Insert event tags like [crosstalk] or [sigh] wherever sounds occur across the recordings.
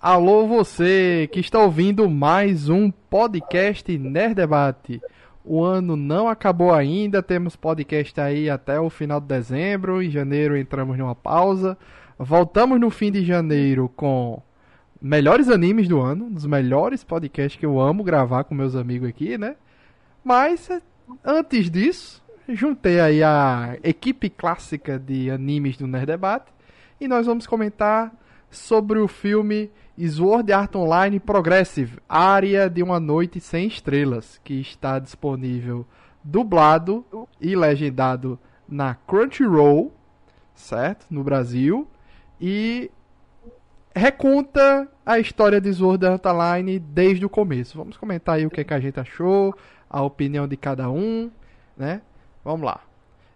Alô você que está ouvindo mais um podcast Nerd Debate. O ano não acabou ainda, temos podcast aí até o final de dezembro. Em janeiro entramos numa pausa. Voltamos no fim de janeiro com melhores animes do ano, um dos melhores podcasts que eu amo gravar com meus amigos aqui, né? Mas antes disso, juntei aí a equipe clássica de animes do Nerd Debate e nós vamos comentar sobre o filme Sword Art Online Progressive, Área de uma Noite Sem Estrelas, que está disponível dublado e legendado na Crunchyroll, certo? No Brasil. E reconta a história de Sword Art Online desde o começo. Vamos comentar aí o que, é que a gente achou, a opinião de cada um, né? Vamos lá.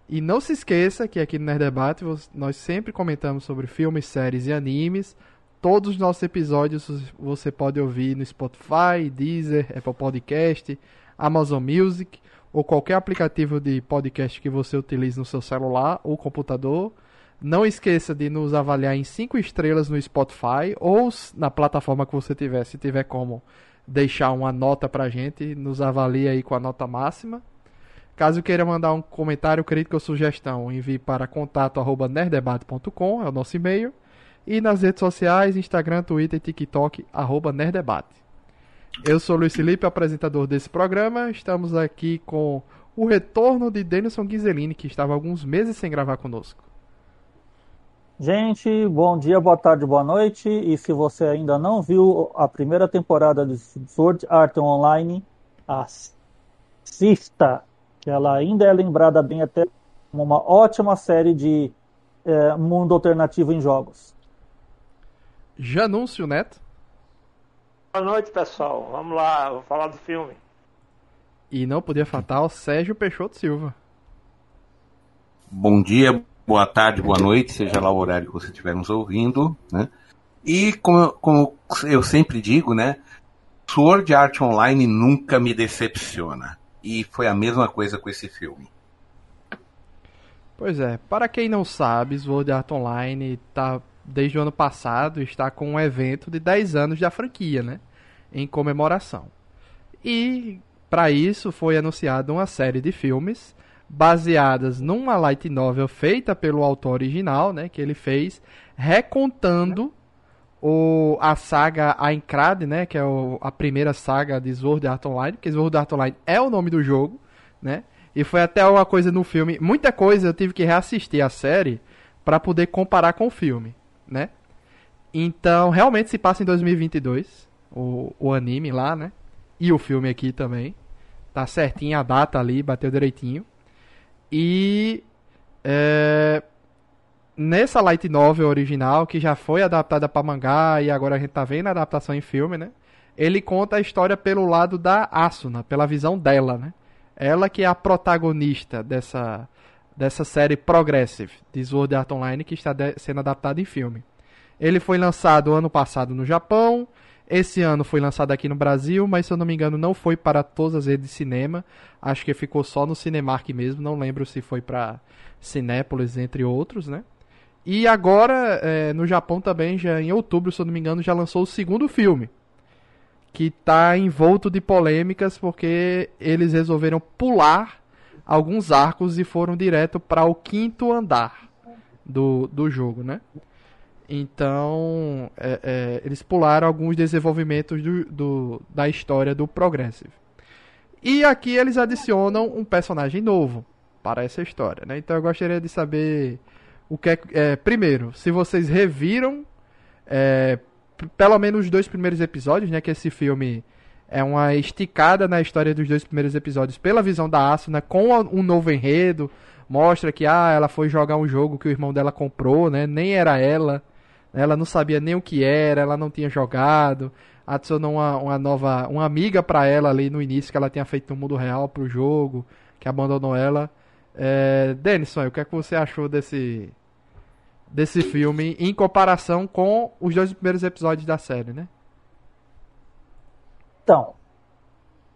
E não se esqueça que aqui no Nerd Debate nós sempre comentamos sobre filmes, séries e animes. Todos os nossos episódios você pode ouvir no Spotify, Deezer, Apple Podcast, Amazon Music ou qualquer aplicativo de podcast que você utilize no seu celular ou computador. Não esqueça de nos avaliar em 5 estrelas no Spotify ou na plataforma que você tiver, se tiver como deixar uma nota pra gente, nos avalie aí com a nota máxima. Caso queira mandar um comentário, crítica ou sugestão, envie para contato@nerdebate.com, é o nosso e-mail. E nas redes sociais, Instagram, Twitter TikTok, arroba Nerdebate. Eu sou Luiz Felipe, apresentador desse programa. Estamos aqui com o retorno de Denilson Ghiselini, que estava alguns meses sem gravar conosco. Gente, bom dia, boa tarde, boa noite. E se você ainda não viu a primeira temporada de Sword Art Online, assista, que ela ainda é lembrada bem até como uma ótima série de é, mundo alternativo em jogos. Janúncio Neto. Boa noite, pessoal. Vamos lá, vou falar do filme. E não podia faltar o Sérgio Peixoto Silva. Bom dia, boa tarde, boa noite, seja lá o horário que você estiver nos ouvindo, né? E como, como eu sempre digo, né? Sword Art Online nunca me decepciona. E foi a mesma coisa com esse filme. Pois é, para quem não sabe, Sword Art Online tá desde o ano passado está com um evento de 10 anos da franquia, né? Em comemoração. E para isso foi anunciada uma série de filmes baseadas numa light novel feita pelo autor original, né, que ele fez, recontando o, a saga Aincrad, né, que é o, a primeira saga de Sword Art Online, porque Sword Art Online é o nome do jogo, né? E foi até uma coisa no filme, muita coisa eu tive que reassistir a série para poder comparar com o filme né? Então, realmente se passa em 2022, o, o anime lá, né? E o filme aqui também. Tá certinho a data ali, bateu direitinho. E é, nessa light novel original, que já foi adaptada para mangá e agora a gente tá vendo a adaptação em filme, né? Ele conta a história pelo lado da Asuna, pela visão dela, né? Ela que é a protagonista dessa dessa série Progressive de Sword Art Online que está sendo adaptado em filme. Ele foi lançado ano passado no Japão, esse ano foi lançado aqui no Brasil, mas se eu não me engano não foi para todas as redes de cinema. Acho que ficou só no Cinemark mesmo, não lembro se foi para Cinépolis, entre outros, né? E agora, é, no Japão também, já em outubro, se eu não me engano, já lançou o segundo filme. Que está envolto de polêmicas porque eles resolveram pular alguns arcos e foram direto para o quinto andar do, do jogo, né? Então, é, é, eles pularam alguns desenvolvimentos do, do, da história do Progressive. E aqui eles adicionam um personagem novo para essa história, né? Então eu gostaria de saber o que é, é primeiro, se vocês reviram é, pelo menos os dois primeiros episódios, né? Que esse filme é uma esticada na história dos dois primeiros episódios pela visão da Asuna com um novo enredo. Mostra que ah, ela foi jogar um jogo que o irmão dela comprou, né? Nem era ela. Ela não sabia nem o que era, ela não tinha jogado. Adicionou uma, uma nova, uma amiga para ela ali no início que ela tinha feito no mundo real pro jogo, que abandonou ela. É, Denison, o que é que você achou desse desse filme em comparação com os dois primeiros episódios da série, né? Então,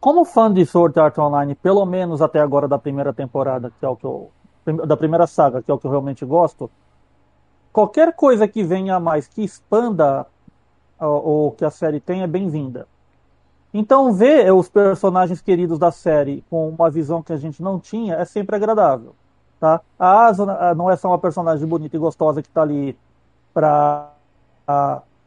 como fã de Sword Art Online, pelo menos até agora da primeira temporada, que é o que eu. da primeira saga, que é o que eu realmente gosto, qualquer coisa que venha a mais que expanda ou que a série tem é bem-vinda. Então, ver os personagens queridos da série com uma visão que a gente não tinha é sempre agradável. Tá? A Asa não é só uma personagem bonita e gostosa que está ali para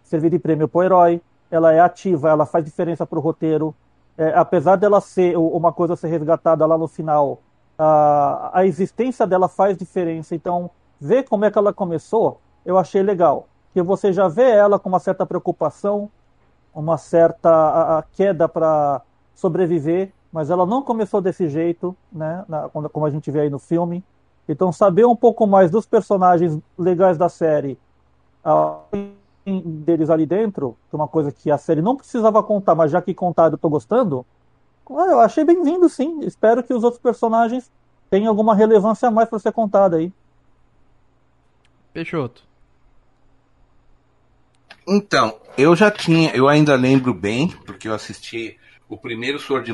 servir de prêmio para o herói. Ela é ativa, ela faz diferença para o roteiro. É, apesar dela ser uma coisa ser resgatada lá no final, a, a existência dela faz diferença. Então, ver como é que ela começou, eu achei legal. Que você já vê ela com uma certa preocupação, uma certa a, a queda para sobreviver, mas ela não começou desse jeito, né? Na, como a gente vê aí no filme. Então, saber um pouco mais dos personagens legais da série, deles ali dentro, que é uma coisa que a série não precisava contar, mas já que contaram, eu tô gostando. Eu achei bem-vindo, sim. Espero que os outros personagens tenham alguma relevância a mais para ser contada aí. Peixoto. Então, eu já tinha, eu ainda lembro bem, porque eu assisti o primeiro Sword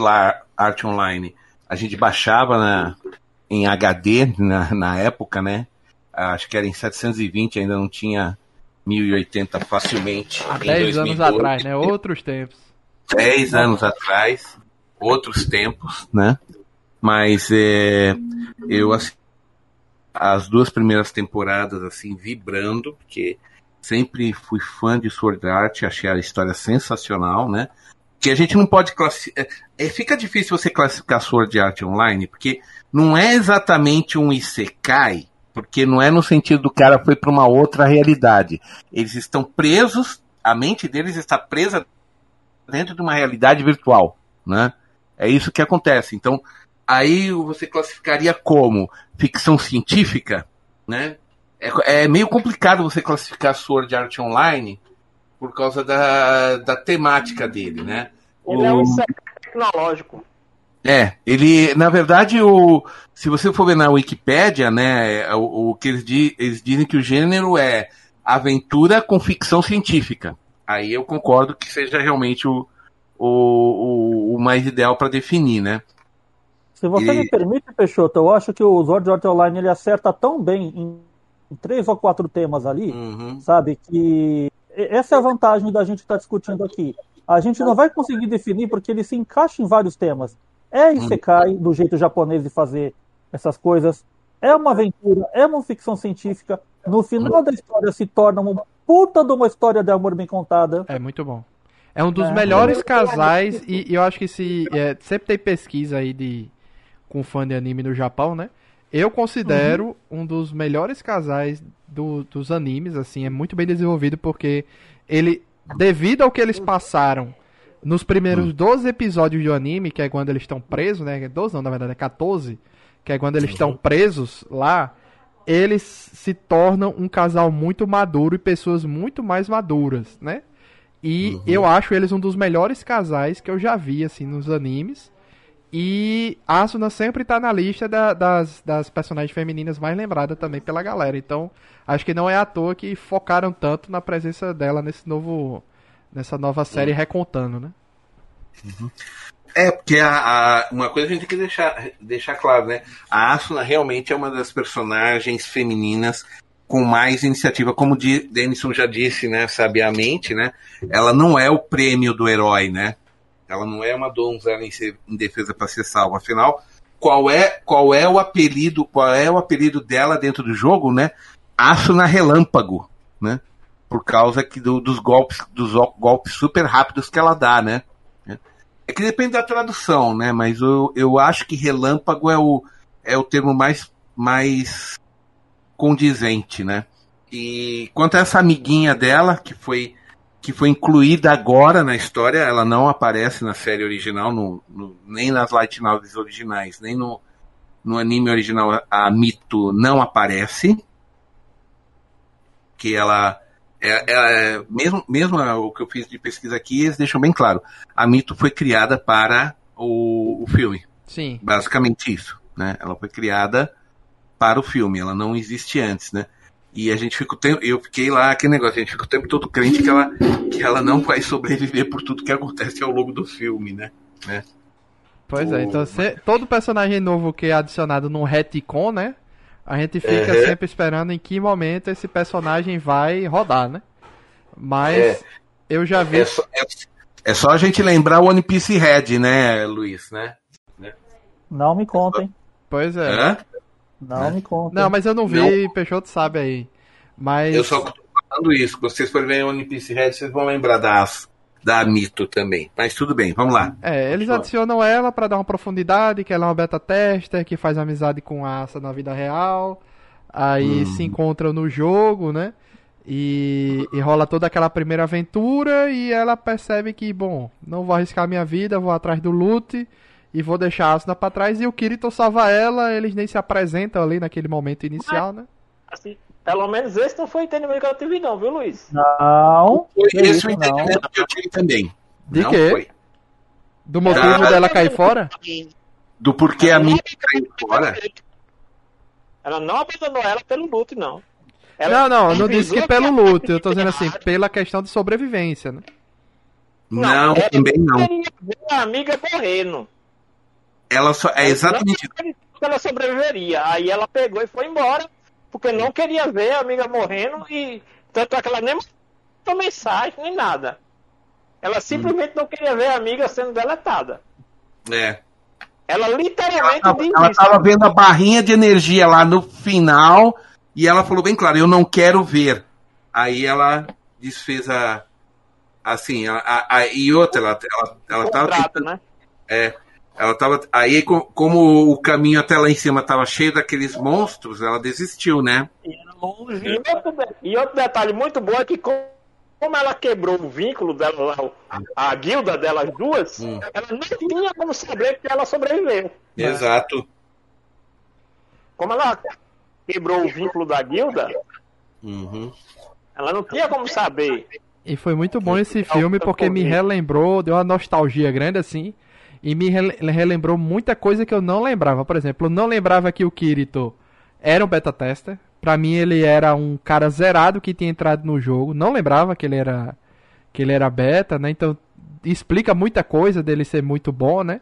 Art Online. A gente baixava na, em HD na, na época, né? Acho que era em 720, ainda não tinha 1080 facilmente. Há 10 anos atrás, né? Outros tempos. 10 anos atrás, outros tempos, né? Mas é, eu assisti as duas primeiras temporadas assim vibrando, porque sempre fui fã de Sword Art, achei a história sensacional, né? Que a gente não pode classificar. É, é, fica difícil você classificar Sword Art Online, porque não é exatamente um Isekai, porque não é no sentido do cara foi para uma outra realidade. Eles estão presos, a mente deles está presa dentro de uma realidade virtual, né? É isso que acontece. Então, aí você classificaria como ficção científica, né? É, é meio complicado você classificar Sword Art Online por causa da, da temática dele, né? Ele o... é um tecnológico. É, ele, na verdade, o, se você for ver na Wikipédia, né, o, o que eles, eles dizem que o gênero é aventura com ficção científica. Aí eu concordo que seja realmente o, o, o, mais ideal para definir, né? Se você e... me permite, Peixoto, eu acho que o Sword Art Online ele acerta tão bem em, em três ou quatro temas ali, uhum. sabe? Que essa é a vantagem da gente estar tá discutindo aqui. A gente não vai conseguir definir porque ele se encaixa em vários temas. É Isekai, do jeito japonês de fazer essas coisas. É uma aventura, é uma ficção científica. No final da história se torna uma puta de uma história de amor bem contada. É muito bom. É um dos é. melhores casais, e, e, eu acho que se. É, sempre tem pesquisa aí de com fã de anime no Japão, né? Eu considero uhum. um dos melhores casais do, dos animes, assim, é muito bem desenvolvido porque ele, devido ao que eles passaram nos primeiros 12 hum. episódios do anime, que é quando eles estão presos, né? 12 não, na verdade é 14, que é quando eles estão presos lá, eles se tornam um casal muito maduro e pessoas muito mais maduras, né? E uhum. eu acho eles um dos melhores casais que eu já vi, assim, nos animes. E Asuna sempre tá na lista da, das, das personagens femininas mais lembradas também pela galera. Então, acho que não é à toa que focaram tanto na presença dela nesse novo nessa nova série uhum. recontando, né? Uhum. É, porque a, a, uma coisa a gente tem que deixar, deixar claro, né? A Asuna realmente é uma das personagens femininas com mais iniciativa, como o Denison já disse, né, sabiamente, né? Ela não é o prêmio do herói, né? Ela não é uma donzela em, em defesa para ser salva. Afinal, qual é qual é o apelido, qual é o apelido dela dentro do jogo, né? Asuna Relâmpago, né? Por causa que do, dos golpes dos golpes super rápidos que ela dá, né? É que depende da tradução, né? Mas eu, eu acho que relâmpago é o, é o termo mais, mais condizente, né? E quanto a essa amiguinha dela, que foi, que foi incluída agora na história, ela não aparece na série original, no, no, nem nas light novels originais, nem no, no anime original, a Mito não aparece. Que ela é, é, mesmo, mesmo o que eu fiz de pesquisa aqui, eles deixam bem claro. A Mito foi criada para o, o filme. Sim. Basicamente isso. Né? Ela foi criada para o filme, ela não existe antes, né? E a gente fica o tempo, eu fiquei lá, aquele negócio, a gente fica o tempo todo crente que ela, que ela não vai sobreviver por tudo que acontece ao longo do filme, né? né? Pois o... é, então se, todo personagem novo que é adicionado num retcon, né? A gente fica sempre esperando em que momento esse personagem vai rodar, né? Mas é. Eu já vi. É só, é, é só a gente lembrar o One Piece Red, né, Luiz, né? Não me contem. Pois é. Hã? Não me contem. Não, mas eu não vi, Não. Peixoto sabe aí. Mas. Eu só tô falando isso. Se vocês forem ver One Piece Red, vocês vão lembrar das, da Mito também. Mas tudo bem, vamos lá. É, eles Continua. adicionam ela pra dar uma profundidade, que ela é uma beta tester, que faz amizade com a Asa na vida real. Aí Hum. se encontram no jogo, né? E, e rola toda aquela primeira aventura e ela percebe que, bom, não vou arriscar minha vida, vou atrás do loot e vou deixar a Asuna pra trás. E o Kirito salva ela, eles nem se apresentam ali naquele momento inicial, né? Assim, pelo menos esse não foi o entendimento que eu tive, não, viu, Luiz? Não. Foi esse isso, o entendimento que eu tive também. De não quê? foi. Do motivo Ah. dela cair fora? Do porquê a Mito caiu fora. Ela não abandonou ela pelo luto, não. Não, não, eu não disse que pelo luto, eu tô dizendo assim, pela questão de sobrevivência, né? Não, ela também não. queria ver a amiga morrendo. Ela só. É exatamente. Não ela sobreviveria. Aí ela pegou e foi embora, porque não queria ver a amiga morrendo e tanto é que ela nem mandou mensagem, nem nada. Ela simplesmente não queria ver a amiga sendo deletada. É. Ela Ela literalmente diz ela isso. tava vendo a barrinha de energia lá no final e ela falou bem claro, eu não quero ver. Aí ela desfez a. Assim, a, a- a- e outra, ela, ela, ela tava contrato, né? Ela tava. Aí, co- como o caminho até lá em cima tava cheio daqueles monstros, ela desistiu, né? E era longe. E outro, e outro detalhe muito bom é que como como ela quebrou o vínculo dela a guilda delas duas, Hum. ela não tinha como saber que ela sobreviveu. Exato. Como ela quebrou o vínculo da guilda, Uhum. ela não tinha como saber. E foi muito bom esse filme porque me relembrou, deu uma nostalgia grande assim, e me rele- relembrou muita coisa que eu não lembrava. Por exemplo, eu não lembrava que o Kirito era um beta tester. Pra mim ele era um cara zerado que tinha entrado no jogo. Não lembrava que ele era que ele era beta, né? Então explica muita coisa dele ser muito bom, né?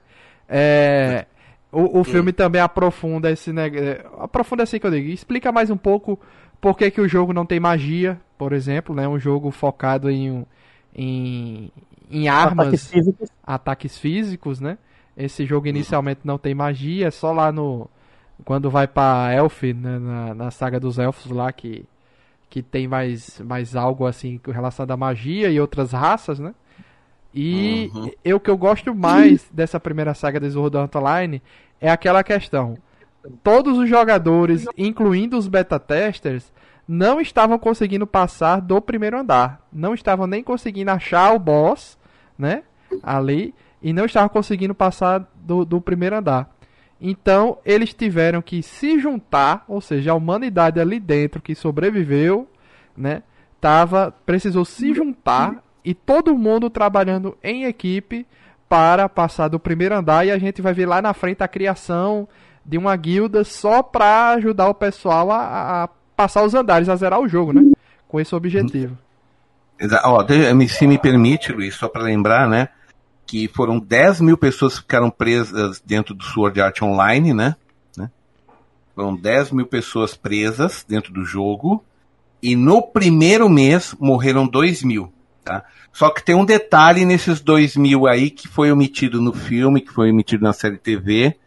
É, o, o filme também aprofunda esse negócio. Aprofunda assim que eu digo. Explica mais um pouco por que, que o jogo não tem magia, por exemplo, né? Um jogo focado em, em, em armas, Ataques físicos. ataques físicos, né? Esse jogo inicialmente não tem magia, é só lá no. Quando vai pra Elf, né, na, na saga dos elfos lá, que, que tem mais, mais algo assim relacionado à magia e outras raças, né? E Uhum. eu que eu gosto mais [laughs] dessa primeira saga de Sword Art Online é aquela questão. Todos os jogadores, incluindo os beta testers, não estavam conseguindo passar do primeiro andar. Não estavam nem conseguindo achar o boss, né? Ali. E não estavam conseguindo passar do, do primeiro andar. Então, eles tiveram que se juntar, ou seja, a humanidade ali dentro que sobreviveu, né? Tava, precisou se juntar e todo mundo trabalhando em equipe para passar do primeiro andar e a gente vai ver lá na frente a criação de uma guilda só para ajudar o pessoal a, a passar os andares, a zerar o jogo, né? Com esse objetivo. Ó, se me permite, Luiz, só para lembrar, né? Que foram 10 mil pessoas que ficaram presas dentro do Sword Art Online, né? né? Foram 10 mil pessoas presas dentro do jogo. E no primeiro mês morreram 2 mil. Tá? Só que tem um detalhe nesses 2 mil aí que foi omitido no filme, que foi omitido na série TV.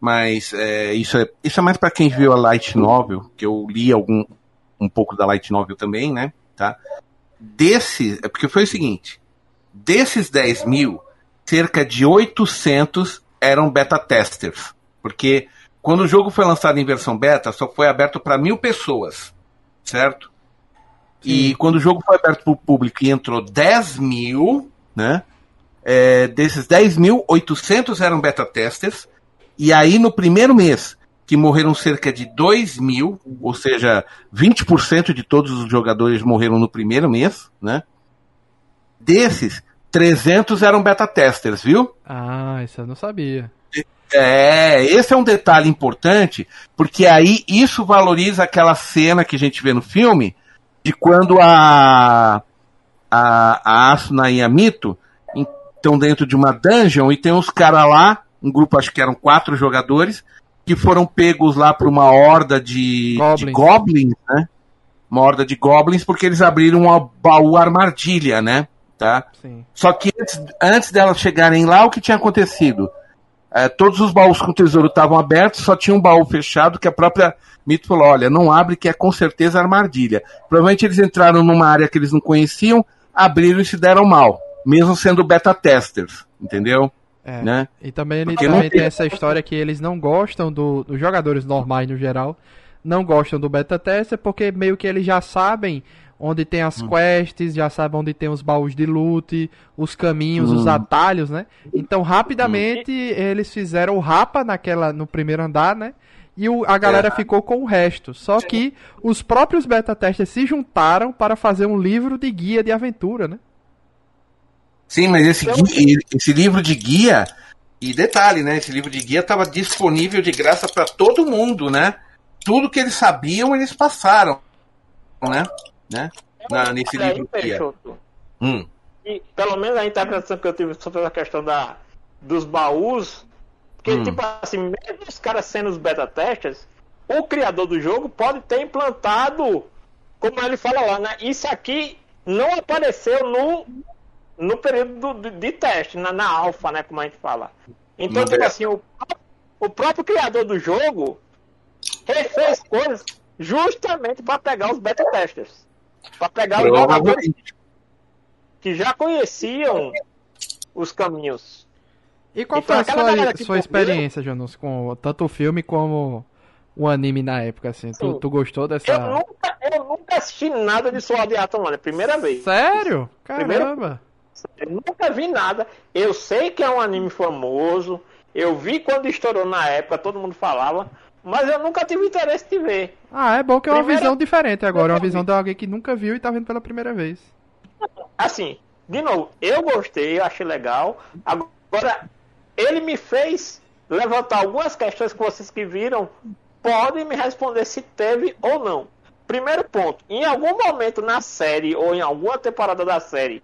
Mas é, isso, é, isso é mais para quem viu a Light Novel, que eu li algum, um pouco da Light Novel também, né? Tá? Desse, é porque foi o seguinte: desses 10 mil, cerca de 800 eram beta testers. Porque quando o jogo foi lançado em versão beta, só foi aberto para mil pessoas, certo? E quando o jogo foi aberto para o público e entrou 10 mil, né? É, desses 10 mil, 800 eram beta testers. E aí, no primeiro mês, que morreram cerca de 2 mil, ou seja, 20% de todos os jogadores morreram no primeiro mês, né? Desses, 300 eram beta testers, viu? Ah, isso eu não sabia. É, esse é um detalhe importante, porque aí isso valoriza aquela cena que a gente vê no filme, de quando a, a, a Asuna e a Mito estão dentro de uma dungeon e tem uns caras lá, um grupo, acho que eram quatro jogadores, que foram pegos lá por uma horda de Goblins. de goblins, né? Uma horda de goblins, porque eles abriram um baú armadilha, né? Tá? Sim. Só que antes, antes delas chegarem lá, o que tinha acontecido? É, todos os baús com tesouro estavam abertos, só tinha um baú fechado que a própria Mito falou: olha, não abre, que é com certeza armadilha. Provavelmente eles entraram numa área que eles não conheciam, abriram e se deram mal, mesmo sendo beta testers, entendeu? É. Né? E também ele também tem essa história que eles não gostam do, dos jogadores normais no geral, não gostam do beta tester porque meio que eles já sabem onde tem as Hum. quests, já sabem onde tem os baús de loot, os caminhos, os Hum. atalhos, né? Então rapidamente eles fizeram o rapa naquela no primeiro andar, né? E o- a galera É. ficou com o resto. Só que os próprios beta testers se juntaram para fazer um livro de guia de aventura, né? Sim, mas esse, gui- esse livro de guia, e detalhe, né? Esse livro de guia estava disponível de graça para todo mundo, né? Tudo que eles sabiam, eles passaram, né? né? Na- nesse aí, livro guia. Peixoto, Hum. E pelo menos a interpretação que eu tive sobre a questão da, dos baús, porque, Hum. tipo assim, mesmo os caras sendo os beta testers, o criador do jogo pode ter implantado, como ele fala lá, né? Isso aqui não apareceu no, no período do- de teste, na, na alfa, né? Como a gente fala. Então, tipo beta. assim, o, o próprio criador do jogo refez coisas justamente para pegar os beta testers. Para pegar os jogadores que já conheciam os caminhos. E qual Então, foi a aquela sua, sua experiência, Janus, com tanto o filme como o anime na época, assim? Tu, tu gostou dessa... Eu nunca, eu nunca assisti nada de Sword Art Online, é primeira vez. Sério? Caramba! Eu nunca vi nada. Eu sei que é um anime famoso. Eu vi quando estourou na época, todo mundo falava. Mas eu nunca tive interesse de ver. Ah, é bom que é uma Primeira- visão diferente agora, é uma visão de alguém que nunca viu e tá vendo pela primeira vez. Assim, de novo, eu gostei, eu achei legal. Agora, ele me fez levantar algumas questões que vocês que viram podem me responder se teve ou não. Primeiro ponto, em algum momento na série ou em alguma temporada da série,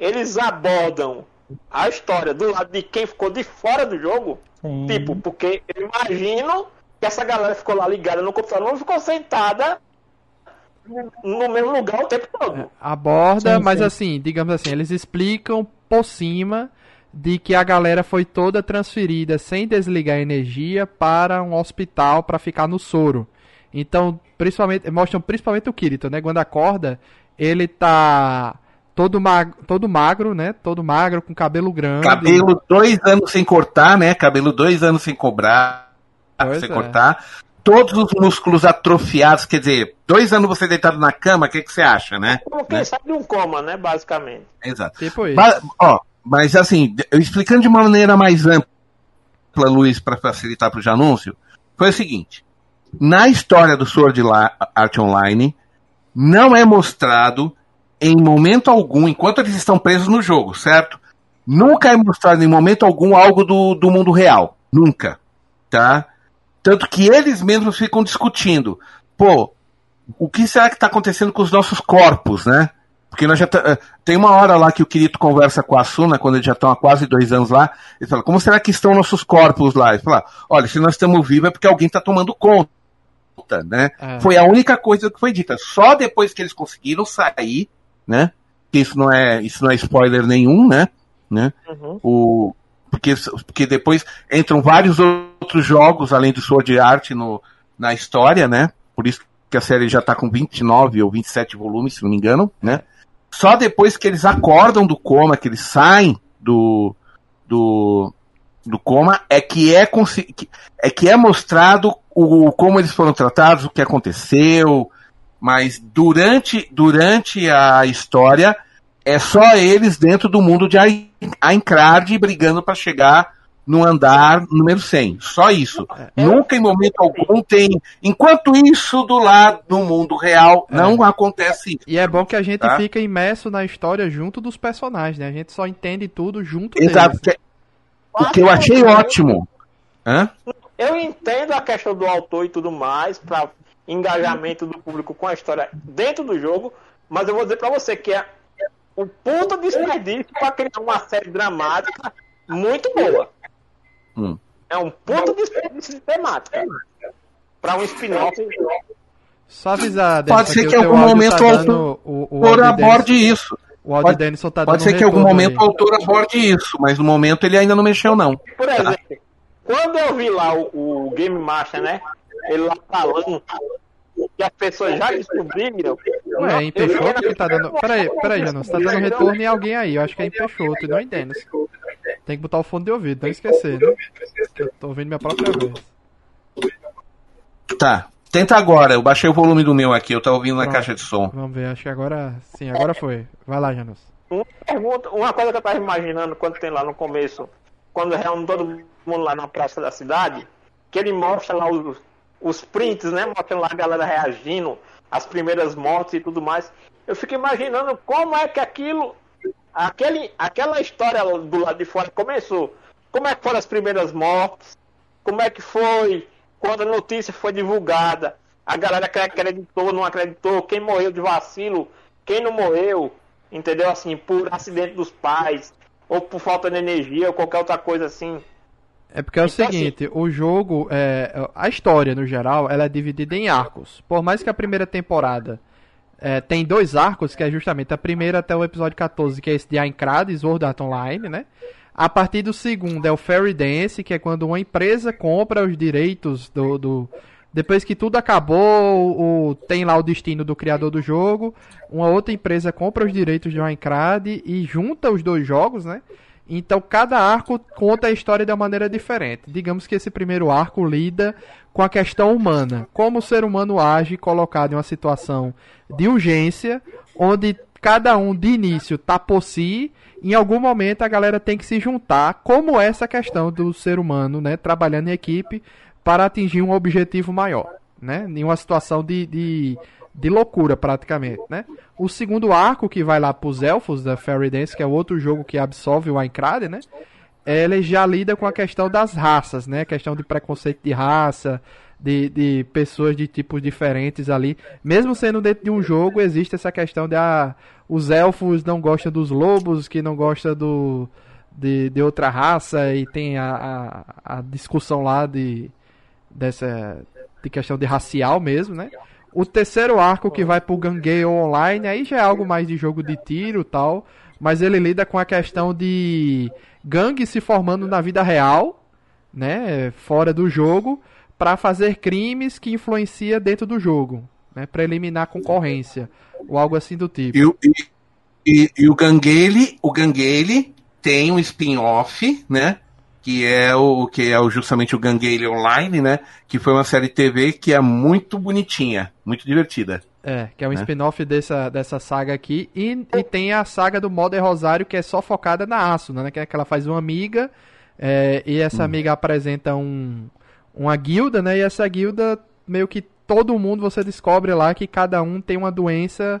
eles abordam a história do lado de quem ficou de fora do jogo. Sim. Tipo, porque eu imagino que essa galera ficou lá ligada no computador, não ficou sentada no mesmo lugar o tempo todo. Aborda, Sim, mas sim. assim, digamos assim, eles explicam por cima de que a galera foi toda transferida sem desligar a energia para um hospital para ficar no soro. Então, principalmente, mostram principalmente o Kirito, né? Quando acorda, ele tá todo, mag todo magro, né? Todo magro, com cabelo grande. Cabelo dois anos sem cortar, né? Cabelo dois anos sem cobrar, Pois sem é. cortar. Todos os músculos atrofiados, quer dizer, dois anos você deitado na cama, o que, que você acha, né? Como quem Né? sabe de um coma, né? Basicamente. Exato. Tipo isso. Mas, ó, mas assim, eu explicando de uma maneira mais ampla, Luiz, para facilitar para o anúncio, foi o seguinte: na história do Sword La- Art Online, não é mostrado em momento algum, enquanto eles estão presos no jogo, certo? Nunca é mostrado em momento algum algo do, do mundo real. Nunca. Tá? Tanto que eles mesmos ficam discutindo. Pô, o que será que está acontecendo com os nossos corpos, né? Porque nós já tá- eh, tem uma hora lá que o Kirito conversa com a Asuna, quando eles já estão há quase dois anos lá. Ele fala, como será que estão nossos corpos lá? Ele fala, olha, se nós estamos vivos é porque alguém está tomando conta, né? É. Foi a única coisa que foi dita. Só depois que eles conseguiram sair, né? Que isso não é, isso não é spoiler nenhum, né? né? Uhum. O, porque, porque depois entram vários outros jogos além do Sword Art no, na história, né? Por isso que a série já tá com 29 ou 27 volumes, se não me engano, né? Só depois que eles acordam do coma, que eles saem do, do, do coma, é que é, é que é mostrado o, como eles foram tratados, o que aconteceu, mas durante, durante a história é só eles dentro do mundo de Ai- Aincrad brigando para chegar no andar número 100. Só isso. É. Nunca em momento algum tem. Enquanto isso, do lado do mundo real, É. não acontece isso. E é bom que a gente Tá. fica imerso na história junto dos personagens, né? A gente só entende tudo junto Exato. deles. que- O que eu achei ótimo. Hã? Eu entendo a questão do autor e tudo mais, para engajamento do público com a história dentro do jogo, mas eu vou dizer pra você que é um puta desperdício para criar uma série dramática muito boa. Hum. É um puta desperdício de temática. Pra um spin-off. Só avisar, Pode ser o que em algum momento tá o dando o, o áudio aborde isso. O Aldi Pode- Denison tá Pode ser que em algum momento o aí. autor aborde isso, mas no momento ele ainda não mexeu, não. Por exemplo, quando eu vi lá o, o Game Master, né? Ele lá falando que as pessoas já descobriram. Ué, é em Peixoto na- que tá dando. Peraí, peraí, Janus, tá dando retorno em alguém aí. Eu acho que é em Peixoto não em Denison. Tem que botar o fone de ouvido, não esquecer, né? Que eu tô ouvindo minha própria voz. Tá. Tenta agora, eu baixei o volume do meu aqui, eu tava ouvindo na Pronto. caixa de som. Vamos ver, acho que agora. Sim, agora foi. Vai lá, Janus. Uma pergunta, uma coisa que eu tava imaginando quando tem lá no começo, quando reúne todo mundo lá na praça da cidade, que ele mostra lá os, os prints, né? Mostra lá a galera reagindo, as primeiras mortes e tudo mais. Eu fico imaginando como é que aquilo, aquele, aquela história do lado de fora começou. Como é que foram as primeiras mortes? Como é que foi quando a notícia foi divulgada? A galera que acreditou, não acreditou, quem morreu de vacilo, quem não morreu, entendeu? Assim, por acidente dos pais, ou por falta de energia, ou qualquer outra coisa assim. É porque é o Então, seguinte, o jogo, é, a história no geral, ela é dividida em arcos. Por mais que a primeira temporada é, tem dois arcos, que é justamente a primeira até o episódio 14, que é esse de Aincrad e Sword Art Online, né? A partir do segundo é o Fairy Dance, que é quando uma empresa compra os direitos do... do- depois que tudo acabou, o, tem lá o destino do criador do jogo, uma outra empresa compra os direitos de Aincrad e junta os dois jogos, né? Então cada arco conta a história de uma maneira diferente. Digamos que esse primeiro arco lida com a questão humana, como o ser humano age colocado em uma situação de urgência, onde cada um de início tá por si, em algum momento a galera tem que se juntar, como é essa questão do ser humano, né, trabalhando em equipe para atingir um objetivo maior, né, em uma situação de, de, de loucura praticamente, né. O segundo arco que vai lá pros elfos da Fairy Dance, que é outro jogo que absolve o Aincrad, né, ele já lida com a questão das raças, né? Questão de preconceito de raça, de, de pessoas de tipos diferentes ali. Mesmo sendo dentro de um jogo, existe essa questão de ah, os elfos não gostam dos lobos, que não gostam do, de, de outra raça, e tem a, a, a discussão lá de, dessa de questão de racial mesmo, né? O terceiro arco que vai pro Gangale Online, aí já é algo mais de jogo de tiro e tal, mas ele lida com a questão de gangue se formando na vida real, né, fora do jogo, para fazer crimes que influencia dentro do jogo, né, para eliminar concorrência ou algo assim do tipo. E, o- e, e, e o Ganguele, o Ganguele tem um spin-off, né? Que é o que é justamente o Ganguele Online, né? Que foi uma série TV que é muito bonitinha, muito divertida. É, que é um né? spin-off dessa, dessa saga aqui. E, e tem a saga do Modern Rosário, que é só focada na Asuna, né? Que é que ela faz uma amiga, é, e essa amiga apresenta um, uma guilda, né? E essa guilda, meio que todo mundo você descobre lá que cada um tem uma doença.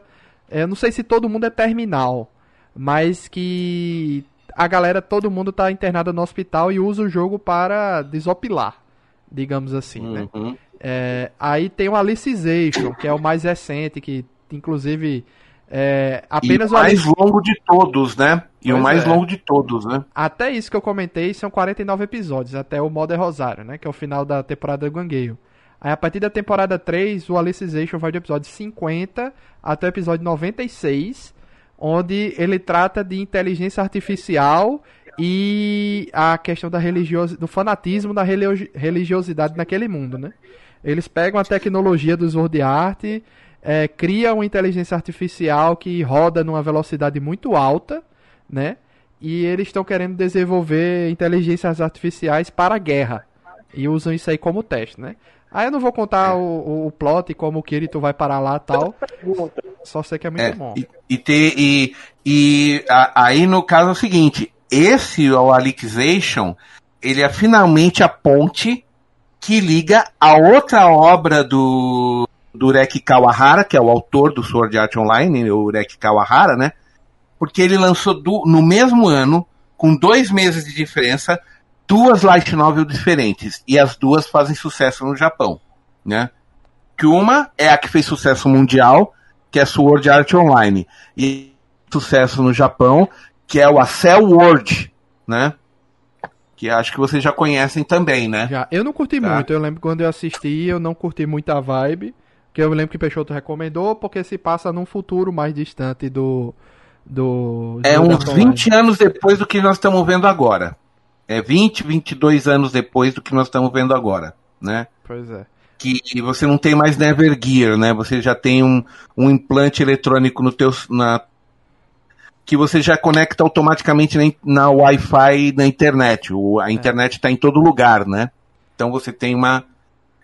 é, Eu não sei se todo mundo é terminal, mas que a galera, todo mundo tá internada no hospital e usa o jogo para desopilar, digamos assim, né? Uhum. É, aí tem o Alicization, que é o mais recente, que inclusive é, E apenas o o mais Alic- longo de todos, né? E o Pois mais é. longo de todos, né? Até isso que eu comentei são 49 episódios, até o Modern Rosário, né? Que é o final da temporada do Gangueio. Aí a partir da temporada 3, o Alicization vai do episódio 50 até o episódio 96, onde ele trata de inteligência artificial e a questão da religiosi do fanatismo da religi- religiosidade naquele mundo, né? Eles pegam a tecnologia do Sword Art, é, criam uma inteligência artificial que roda numa velocidade muito alta, né? E eles estão querendo desenvolver inteligências artificiais para a guerra. E usam isso aí como teste, né? Aí eu não vou contar o, o, o plot e como o Kirito vai parar lá e tal. Só sei que é muito É, bom. e, e ter e, e a- aí no caso é o seguinte, esse o Alicization, ele é finalmente a ponte que liga a outra obra do do Ureki Kawahara, que é o autor do Sword Art Online, o Ureki Kawahara, né? Porque ele lançou do- no mesmo ano, com dois meses de diferença, duas light novel diferentes e as duas fazem sucesso no Japão, né? Que uma é a que fez sucesso mundial, que é Sword Art Online. E sucesso no Japão, que é o Acel World, né? Que acho que vocês já conhecem também, né? Já. Eu não curti Tá. muito. Eu lembro quando eu assisti, eu não curti muito a vibe. Que eu lembro que Peixoto recomendou, porque se passa num futuro mais distante do, do É uns Art Online. 20 anos depois do que nós estamos vendo agora. É 20, 22 anos depois do que nós estamos vendo agora, né? Pois é. Que você não tem mais Never Gear, né? Você já tem um, um implante eletrônico no teu na que você já conecta automaticamente na, na Wi-Fi na internet. O, a internet está em todo lugar, né? Então você tem uma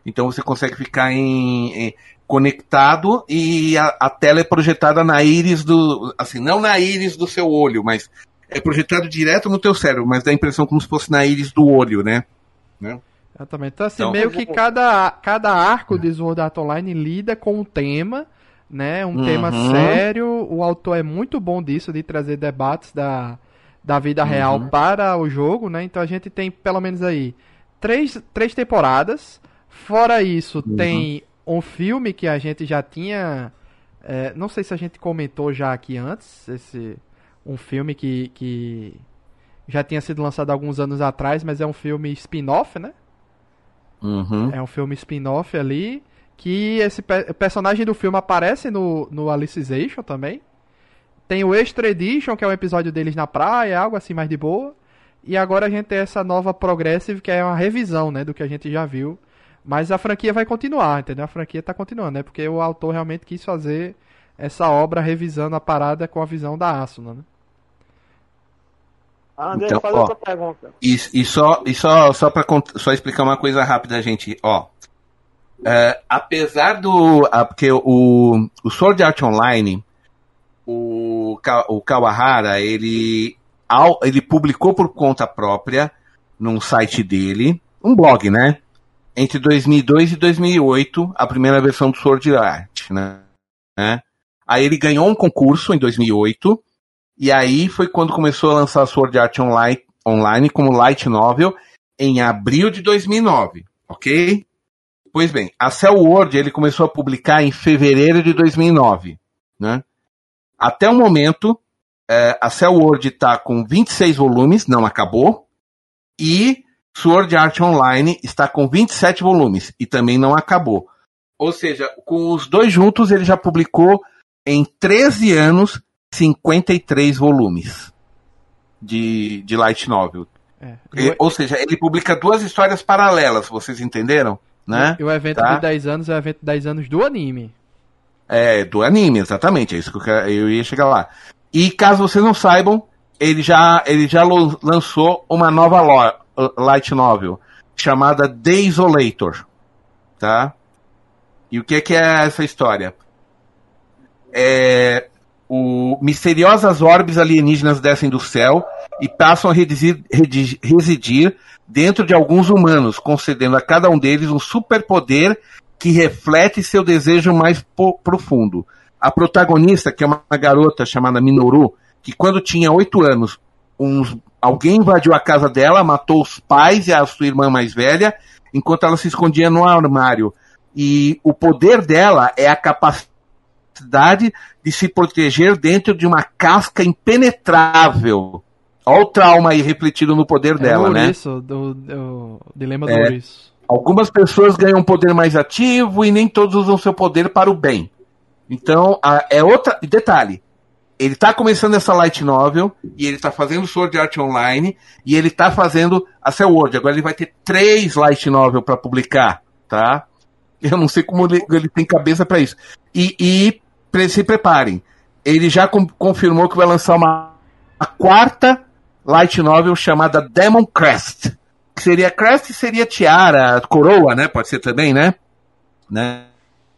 então você consegue ficar em, em- conectado e a, a tela é projetada na íris do. Assim, não na íris do seu olho, mas é projetado direto no teu cérebro, mas dá a impressão como se fosse na íris do olho, né? Exatamente. Então, assim, Então- meio que cada, cada arco de Sword Art Online lida com um tema, né? Um Uhum. tema sério. O autor é muito bom disso, de trazer debates da, da vida Uhum. real para o jogo, né? Então a gente tem, pelo menos aí, três, três temporadas. Fora isso, Uhum. tem um filme que a gente já tinha... é, não sei se a gente comentou já aqui antes, esse um filme que, que já tinha sido lançado alguns anos atrás, mas é um filme spin-off, né? Uhum. É um filme spin-off ali. Que esse pe- personagem do filme aparece no, no Alicization também. Tem o Extra Edition, que é um episódio deles na praia, algo assim mais de boa. E agora a gente tem essa nova Progressive, que é uma revisão, né, do que a gente já viu. Mas a franquia vai continuar, entendeu? A franquia tá continuando, né? Porque o autor realmente quis fazer essa obra revisando a parada com a visão da Asuna, né? Ah, deixa Então, ó. outra pergunta. E, e só, e só, só para só explicar uma coisa rápida, gente, ó. É, apesar do. ah, porque o, o Sword Art Online, o, o Kawahara, ele, ao- ele publicou por conta própria, num site dele, um blog, né? Entre 2002 e 2008, a primeira versão do Sword Art, né? né? Aí ele ganhou um concurso em 2008, e aí foi quando começou a lançar Sword Art Online, online como Light Novel em abril de 2009, ok? Pois bem, a Cell World ele começou a publicar em fevereiro de 2009, né? Até o momento, eh, a Cell World está com 26 volumes, não acabou, e Sword Art Online está com 27 volumes e também não acabou. Ou seja, com os dois juntos ele já publicou em 13 anos 53 volumes de, de Light Novel. É. E- ou seja, ele publica duas histórias paralelas, vocês entenderam? Né? E o evento Tá. de 10 anos é o evento de 10 anos do anime. É, do anime, exatamente, é isso que eu, ia chegar lá. E caso vocês não saibam, ele já, ele já lançou uma nova lo- light novel chamada The Isolator, tá? E o que, que é essa história? É, o, misteriosas orbes alienígenas descem do céu e passam a residir, residir dentro de alguns humanos, concedendo a cada um deles um superpoder que reflete seu desejo mais profundo. A protagonista, que é uma garota chamada Minoru, que quando tinha oito anos, uns, alguém invadiu a casa dela, matou os pais e a sua irmã mais velha, enquanto ela se escondia no armário. E o poder dela é a capacidade de se proteger dentro de uma casca impenetrável. Olha o trauma aí refletido no poder dela, é o né? ouriço, do, do dilema do É. ouriço. Algumas pessoas ganham um poder mais ativo e nem todos usam seu poder para o bem. Então, a- é outra. Detalhe. Ele está começando essa light novel e ele está fazendo Sword Art Online e ele está fazendo a Cell World. Agora ele vai ter três light novel para publicar, tá? Eu não sei como ele, ele tem cabeça para isso. E, e se preparem. Ele já com- confirmou que vai lançar uma a quarta light novel chamada Demon Crest. Que seria Crest seria tiara, coroa, né? Pode ser também, né? né?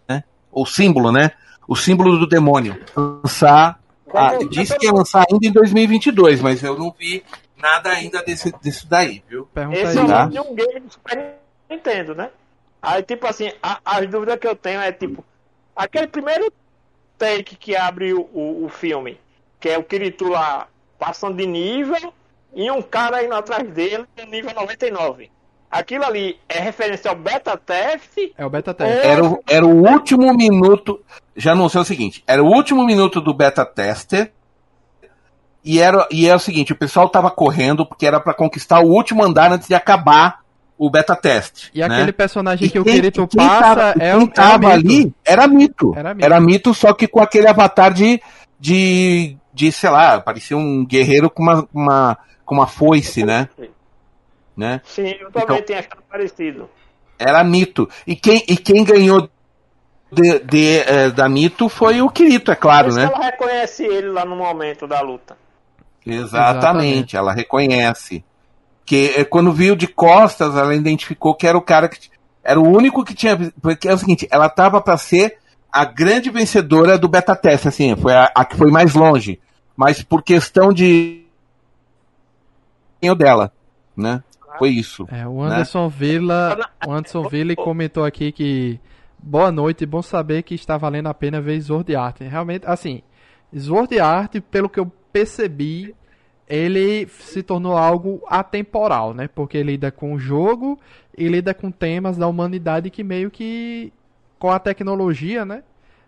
né? O símbolo, né? O símbolo do demônio. Lançar. Ah, disse que ia lançar ainda em 2022, mas eu não vi nada ainda desse, disso daí, viu? Pergunta Esse é aí. o Tá. de um game do Super Nintendo, né? Aí, tipo assim, a- as dúvidas que eu tenho é, tipo, aquele primeiro take que abre o, o, o filme, que é o Kirito lá passando de nível e um cara indo atrás dele no nível 99. Aquilo ali é referência ao beta test É o beta teste. É. Era o, era o último minuto. Já anunciou o seguinte: era o último minuto do beta tester. E era, e é o seguinte: o pessoal tava correndo porque era para conquistar o último andar antes de acabar o beta teste. E né? aquele personagem E que o quem- Kirito quem passa tava, é quem o. tava é o mito. ali era mito. Era Era mito. mito. só que com aquele avatar de, de de, sei lá, parecia um guerreiro com uma, uma, com uma foice, né? né? Sim, eu também então, tinha achado parecido. Era mito. E quem, e quem ganhou de, de, é, da mito foi o Kirito, é claro, né? ela reconhece ele lá no momento da luta. Exatamente, Exatamente. ela reconhece. Que é, quando viu de costas, ela identificou que era o cara que era o único que tinha. Porque é o seguinte, ela tava para ser a grande vencedora do beta teste, assim, foi a, a, que foi mais longe. Mas por questão de. dela, né? Foi isso. É, o né? Anderson né? Villa. O Anderson Villa [laughs] comentou aqui que. Boa noite, bom saber que está valendo a pena ver Sword Art. Realmente, assim, Sword Art, pelo que eu percebi, ele se tornou algo atemporal, né? Porque lida com o jogo e lida com temas da humanidade que meio que com a tecnologia, né?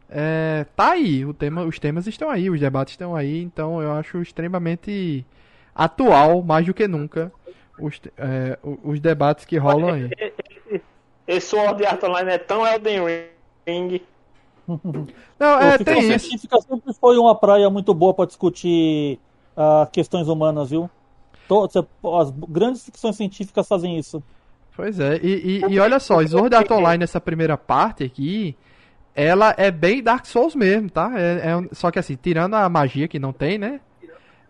É, tá aí, o tema, os temas estão aí, os debates estão aí, então eu acho extremamente atual, mais do que nunca, os, é, os debates que rolam aí. Esse Sword Art Online é tão Elden Ring. [laughs] Não, é, tem isso. científica sempre foi uma praia muito boa para discutir uh, questões humanas, viu? As grandes ficções científicas fazem isso. Pois é, e, e, e olha só, Sword Art Online nessa primeira parte aqui, ela é bem Dark Souls mesmo, tá? É, é, só que assim, tirando a magia que não tem, né?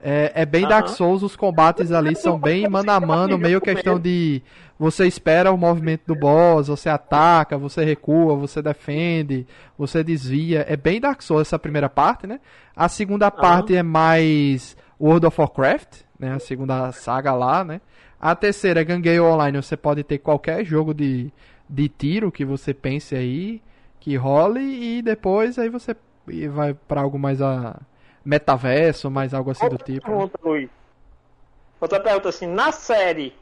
É, é bem Dark Souls, os combates ali são bem mano a mano, meio questão de você espera o movimento do boss, você ataca, você recua, você defende, você desvia. É bem Dark Souls essa primeira parte, né? A segunda parte é mais World of Warcraft, né? A segunda saga lá, né? A terceira, Gangue Online, você pode ter qualquer jogo de, de tiro que você pense aí, que role, e depois aí você vai para algo mais a metaverso, mais algo assim Outra do tipo. Pergunta, né? Luiz. Outra pergunta assim, na série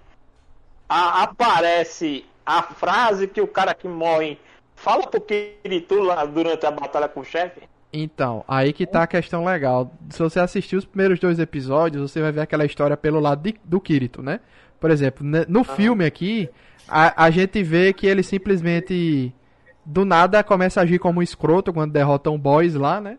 a, aparece a frase que o cara que morre fala pro Kirito lá durante a batalha com o chefe? Então, aí que tá a questão legal. Se você assistir os primeiros dois episódios, você vai ver aquela história pelo lado de, do Kirito, né? Por exemplo, no filme aqui, a, a gente vê que ele simplesmente do nada começa a agir como um escroto quando derrotam boys lá, né?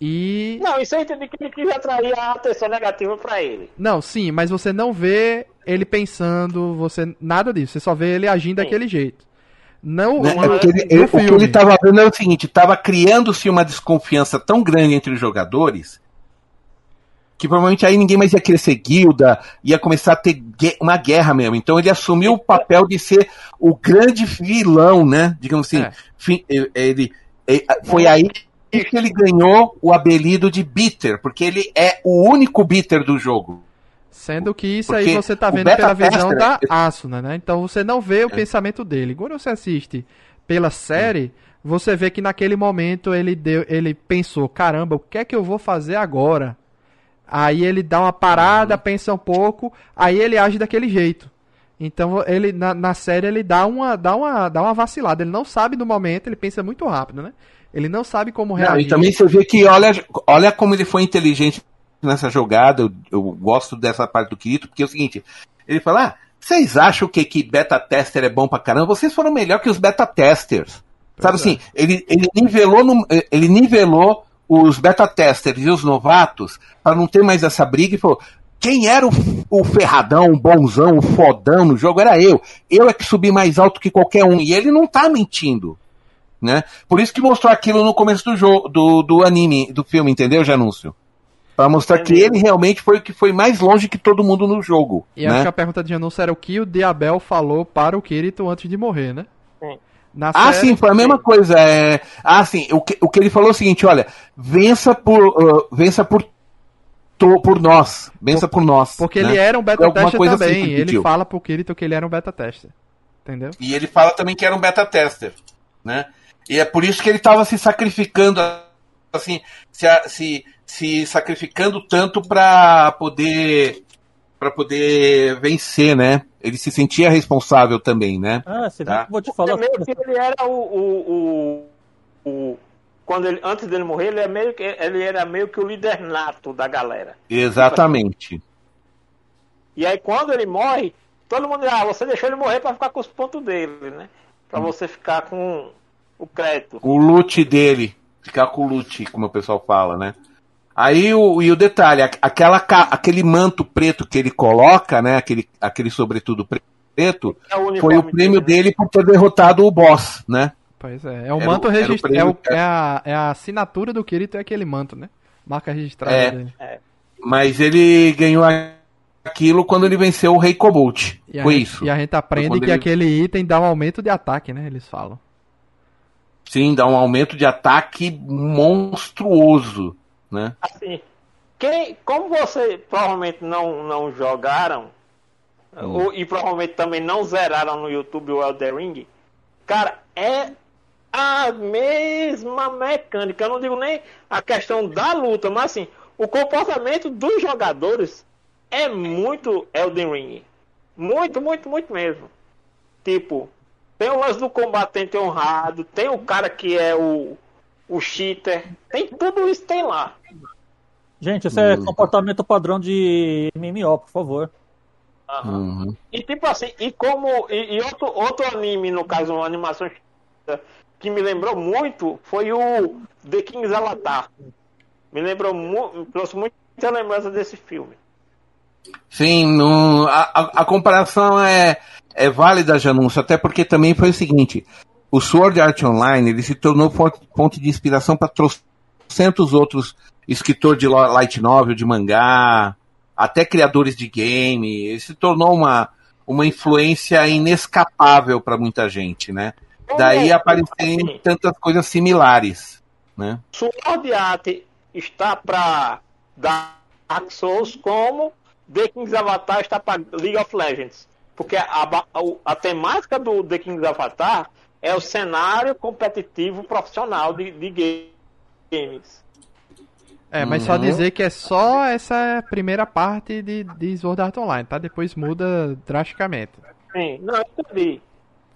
E. Não, isso eu entendi que ele quis atrair a atenção negativa para ele. Não, sim, mas você não vê ele pensando, você. Nada disso, você só vê ele agindo sim. daquele jeito. Não, né? é ele, ele, o que ele estava vendo é o seguinte: estava criando-se uma desconfiança tão grande entre os jogadores que provavelmente aí ninguém mais ia querer ser guilda, ia começar a ter uma guerra mesmo. Então ele assumiu o papel de ser o grande vilão, né? Digamos assim. É. Ele, ele, ele, foi aí que ele ganhou o apelido de Bitter, porque ele é o único Bitter do jogo. Sendo que isso porque aí você tá vendo pela visão da Asuna, né? Então você não vê o é. pensamento dele. Quando você assiste pela série, você vê que naquele momento ele deu, ele pensou, caramba, o que é que eu vou fazer agora? Aí ele dá uma parada, uhum. pensa um pouco, aí ele age daquele jeito. Então ele na, na, série ele dá uma, dá, uma, dá uma vacilada. Ele não sabe no momento, ele pensa muito rápido, né? Ele não sabe como reagir. Não, e também você vê que olha, olha como ele foi inteligente nessa jogada. Eu, eu gosto dessa parte do Kirito, porque é o seguinte: ele fala, ah, vocês acham que, que beta tester é bom pra caramba? Vocês foram melhor que os beta testers. Sabe assim, ele, ele nivelou no, ele nivelou os beta testers e os novatos para não ter mais essa briga e falou: quem era o, o, ferradão, o bonzão, o fodão no jogo era eu. Eu é que subi mais alto que qualquer um. E ele não tá mentindo. Né? Por isso que mostrou aquilo no começo do jogo, do, do anime, do filme, entendeu, Janúncio? Para mostrar que ele realmente foi o que foi mais longe que todo mundo no jogo. E né? acho que a pergunta de Janúncio era o que o Diabel falou para o Kirito antes de morrer, né? Sim. Na ah, série... sim, foi a mesma coisa. É... Ah, sim, o que, o que ele falou é o seguinte: olha, vença por, uh, vença por, to, por nós. Vença por, por nós. Porque né? ele era um beta tester também. Assim ele fala pro Kirito que ele era um beta tester. Entendeu? E ele fala também que era um beta tester. Né? E é por isso que ele estava se sacrificando, assim, se, se, se sacrificando tanto para poder para poder vencer, né? Ele se sentia responsável também, né? Ah, você tá? vou te falar. que ele era o, o, o, o, quando ele antes dele morrer, ele, é meio que, ele era meio que o líder nato da galera. Exatamente. E aí quando ele morre, todo mundo ah, você deixou ele morrer para ficar com os pontos dele, né? Para hum. você ficar com o crédito. O loot dele, ficar com o loot, como o pessoal fala, né? Aí o, e o detalhe, aquela, aquele manto preto que ele coloca, né? Aquele, aquele sobretudo preto, é o foi o prêmio dele, né? por ter derrotado o boss, né? Pois é, é o manto registrado. É, é, a, é a assinatura do Kirito, é aquele manto, né? Marca registrada é, dele. É. Mas ele ganhou aquilo quando ele venceu o Rei Kobold. E Foi gente, isso. E a gente aprende que ele... aquele item dá um aumento de ataque, né? Eles falam. Sim, dá um aumento de ataque monstruoso, né? Assim, quem, como você provavelmente não, não jogaram, hum. ou, e provavelmente também não zeraram no YouTube o Elder Ring, cara, é a mesma mecânica. Eu não digo nem a questão da luta, mas assim, o comportamento dos jogadores é muito Elden Ring. Muito, muito, muito mesmo. Tipo, tem o lance do combatente honrado, tem o cara que é o, o cheater, tem tudo isso tem lá. Gente, esse é uhum. comportamento padrão de MMO, por favor. Uhum. E tipo assim, e como. E, e, outro, outro anime, no caso, uma animação que me lembrou muito foi o The King's Avatar. Me lembrou muito, trouxe muita lembrança desse filme. Sim, no, a, a, comparação é, é válida, Janúncio, até porque também foi o seguinte: o Sword Art Online ele se tornou fonte de inspiração para trocentos outros escritores de light novel, de mangá, até criadores de game. Ele se tornou uma, uma influência inescapável para muita gente, né? Daí aparecem tantas coisas similares, né? Sword Art está para Dark Souls como The King's Avatar está para League of Legends. Porque a, a, a, temática do The King's Avatar é o cenário competitivo profissional de, de games. É, mas uhum. só dizer que é só essa primeira parte de, de Sword Art Online, tá? Depois muda drasticamente. Sim, não, eu entendi.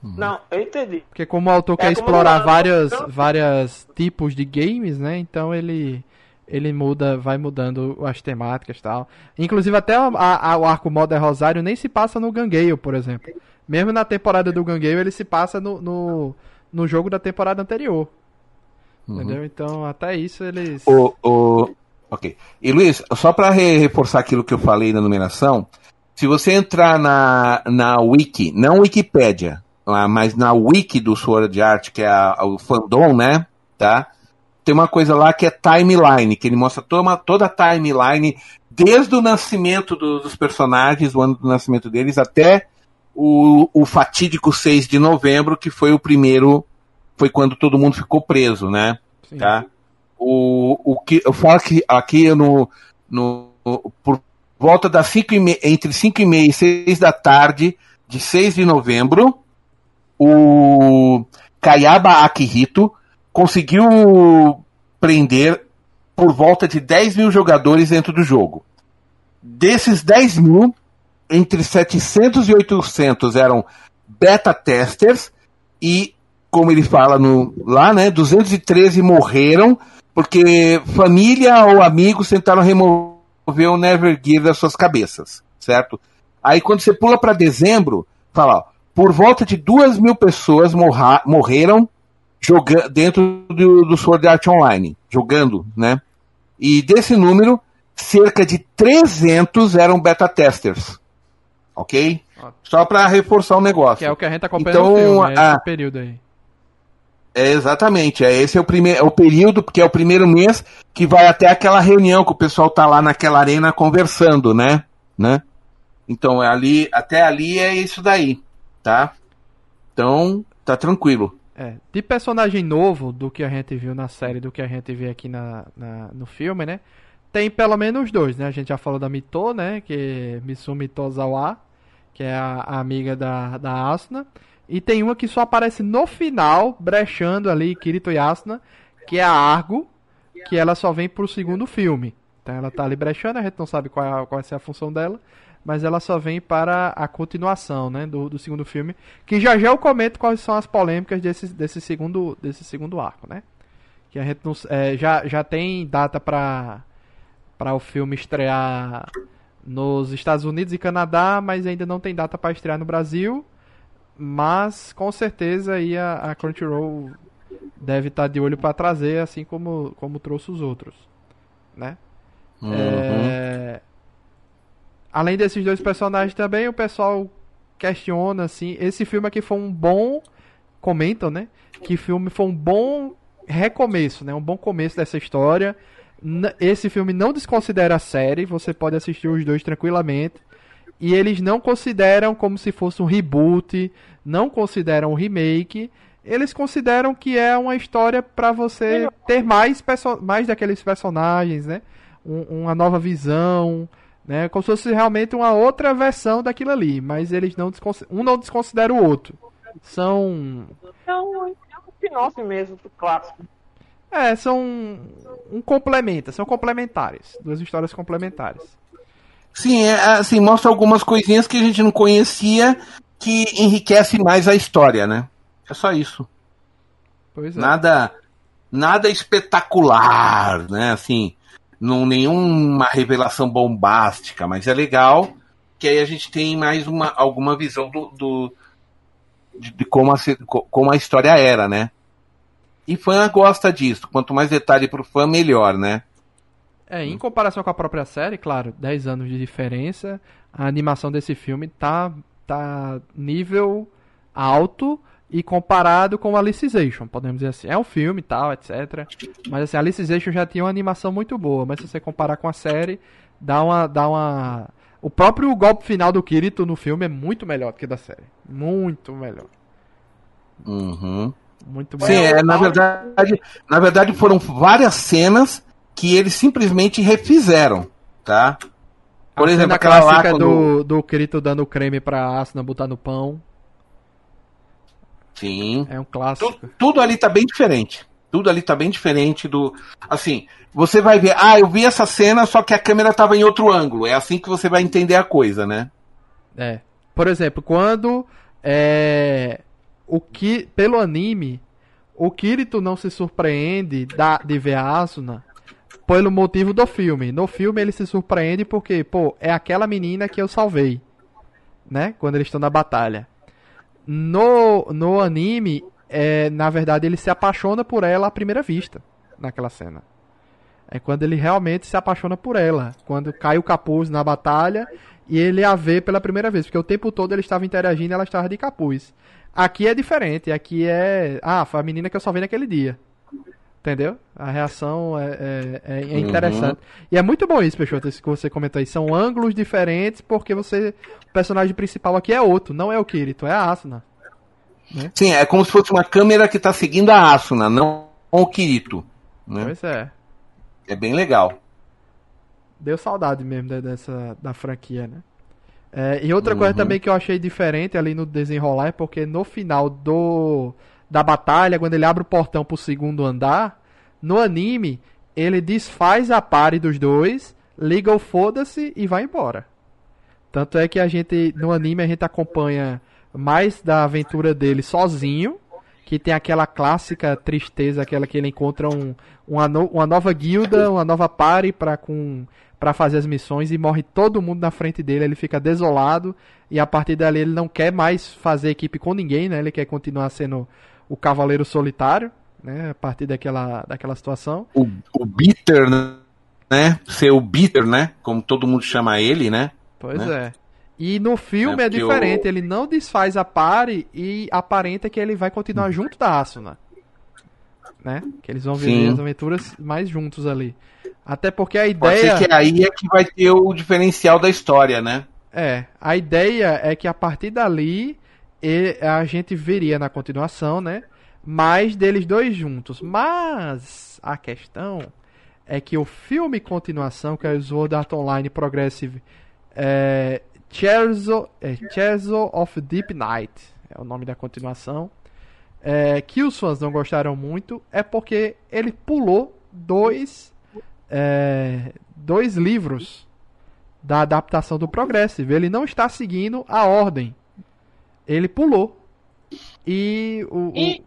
Uhum. Não, eu entendi. Porque como o autor é quer explorar vários várias tipos de games, né? Então ele ele muda, vai mudando as temáticas e tal. Inclusive até a, a, o arco Modern Rosário nem se passa no Gangale, por exemplo. Mesmo na temporada do Gangale, ele se passa no, no, no jogo da temporada anterior. Uhum. Entendeu? Então, até isso eles. O, o... Ok. E Luiz, só para reforçar aquilo que eu falei na numeração, se você entrar na, na Wiki, não Wikipédia, ah, mas na wiki do Sword Art, que é a, o fandom, né? Tá? Tem uma coisa lá que é timeline, que ele mostra toda, toda a timeline, desde o nascimento do, dos personagens, o ano do nascimento deles, até o, o fatídico 6 de novembro, que foi o primeiro, foi quando todo mundo ficou preso, né? Sim. Tá? O, o que eu falo que aqui no, no por volta das 5 e meia, entre 5 e meia e 6 da tarde de 6 de novembro, o Kayaba Akihito conseguiu prender por volta de 10 mil jogadores dentro do jogo. Desses 10 mil, entre 700 e 800 eram beta testers e, como ele fala no, lá, né, 213 morreram porque família ou amigos tentaram remover o Nevergear das suas cabeças, certo? Aí quando você pula para dezembro, fala, ó, por volta de duas mil pessoas morra, morreram jogando dentro do, do Sword Art Online, jogando, né? E desse número, cerca de 300 eram beta testers, ok? Só para reforçar o negócio. Que é o que a gente tá acompanhando então, no filme, é a... período aí. É, exatamente, é, esse é o primeiro, é o período, porque é o primeiro mês que vai até aquela reunião que o pessoal tá lá naquela arena conversando, né? né? Então, é ali, até ali é isso daí tá? Então, tá tranquilo. É, de personagem novo do que a gente viu na série, do que a gente vê aqui na, na no filme, né? Tem pelo menos dois, né? A gente já falou da Mito, né? Que é Misumi Tozawa, que é a, a, amiga da, da Asuna. E tem uma que só aparece no final, brechando ali Kirito e Asuna, que é a Argo, que ela só vem pro segundo filme. Então ela tá ali brechando, a gente não sabe qual, é, qual vai ser a função dela mas ela só vem para a continuação, né, do, do segundo filme, que já já eu comento quais são as polêmicas desse, desse segundo desse segundo arco, né? Que a gente não, é, já já tem data para para o filme estrear nos Estados Unidos e Canadá, mas ainda não tem data para estrear no Brasil. Mas com certeza aí a, a Crunchyroll deve estar tá de olho para trazer, assim como como trouxe os outros, né? Uhum. É, Além desses dois personagens também, o pessoal questiona assim, esse filme aqui foi um bom comentam, né? Que filme foi um bom recomeço, né? Um bom começo dessa história. Esse filme não desconsidera a série, você pode assistir os dois tranquilamente. E eles não consideram como se fosse um reboot, não consideram um remake. Eles consideram que é uma história pra você ter mais, mais daqueles personagens, né? Um- uma nova visão, né? Como se fosse realmente uma outra versão daquilo ali. Mas eles não um não desconsidera o outro. São É um, é um spin-off mesmo do clássico. É, são um complementa, são complementares, duas histórias complementares. Sim, é, assim, mostra algumas coisinhas que a gente não conhecia que enriquece mais a história, né? É só isso. Pois é. Nada nada espetacular, né? Assim, não nenhuma revelação bombástica, mas é legal que aí a gente tem mais uma alguma visão do, do- de, de como, a, como a história era, né? E fã gosta disso. Quanto mais detalhe pro fã, melhor, né? É, em comparação com a própria série, claro, 10 anos de diferença, a animação desse filme tá tá nível alto e comparado com Alicization, podemos dizer assim. É um filme e tal, etc. Mas assim, a Alicization já tinha uma animação muito boa, mas se você comparar com a série, dá uma dá uma o próprio golpe final do Kirito no filme é muito melhor do que da série. Muito melhor. Uhum. Muito Sim, é, na verdade, na verdade foram várias cenas que eles simplesmente refizeram, tá? Por a exemplo, cena aquela lá clássica quando... do, do Kirito dando creme pra Asuna botar no pão. Sim. É um clássico. Tu- tudo ali tá bem diferente. Tudo ali tá bem diferente do. Assim, você vai ver, ah, eu vi essa cena, só que a câmera tava em outro ângulo. É assim que você vai entender a coisa, né? É. Por exemplo, quando é, o que pelo anime o Kirito não se surpreende da, de ver a Asuna pelo motivo do filme. No filme ele se surpreende porque, pô, é aquela menina que eu salvei, né? Quando eles estão na batalha. No, no anime, é, na verdade, ele se apaixona por ela à primeira vista, naquela cena. É quando ele realmente se apaixona por ela. Quando cai o capuz na batalha e ele a vê pela primeira vez. Porque o tempo todo ele estava interagindo e ela estava de capuz. Aqui é diferente. Aqui é. Ah, foi a menina que eu só vi naquele dia. Entendeu? A reação é, é, é- é interessante. E é muito bom isso, Peixoto, isso que você comentou aí. São ângulos diferentes porque você. O personagem principal aqui é outro. Não é o Kirito, é a Asuna. Sim, é como se fosse uma câmera que tá seguindo a Asuna, não o Kirito. Né? Pois é. É bem legal. Deu saudade mesmo dessa da franquia, né? É, e outra coisa Uhum. também que eu achei diferente ali no desenrolar é porque no final do da batalha, quando ele abre o portão pro segundo andar, no anime, ele desfaz a pare dos dois, liga o foda-se e vai embora. Tanto é que a gente, no anime, a gente acompanha mais da aventura dele sozinho, que tem aquela clássica tristeza, aquela que ele encontra um, uma, no- uma nova guilda, uma nova party pra, com, pra fazer as missões e morre todo mundo na frente dele, ele fica desolado e a partir dali ele não quer mais fazer equipe com ninguém, né? Ele quer continuar sendo o cavaleiro solitário, né? A partir daquela, daquela situação. O, o Bitter, né? Ser o Bitter, né? Como todo mundo chama ele, né? Pois Né? é. E no filme É é, diferente, o- ele não desfaz a pare e aparenta que ele vai continuar junto da Asuna. Né? Que eles vão viver Sim. as aventuras mais juntos ali. Até porque a Pode ideia ser que aí é que vai ter o diferencial da história, né? é, a ideia é que a partir dali e- a gente veria na continuação, né? Mais deles dois juntos. Mas a questão é que o filme continuação, que é o Sword Art Online Progressive é, Chazo, é, Chazo of Deep Night, é o nome da continuação, é, que os fãs não gostaram muito, é porque ele pulou dois, é, dois livros da adaptação do Progressive. Ele não está seguindo a ordem. Ele pulou. E o, o-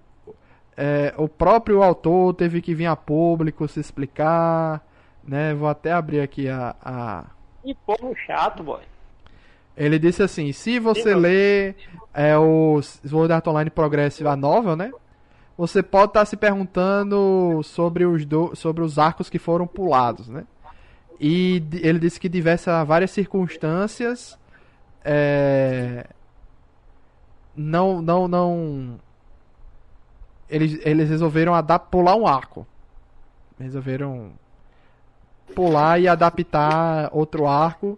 é, o próprio autor teve que vir a público se explicar. Né? Vou até abrir aqui a- a, Que povo chato, boy. Ele disse assim: se você Sim, lê é, o Sword Art Online Progressive, a novel, né? Você pode estar se perguntando sobre os, do, sobre os arcos que foram pulados, né? E ele disse que diversas várias circunstâncias é, não não não eles, eles resolveram adap pular um arco. Resolveram pular e adaptar outro arco.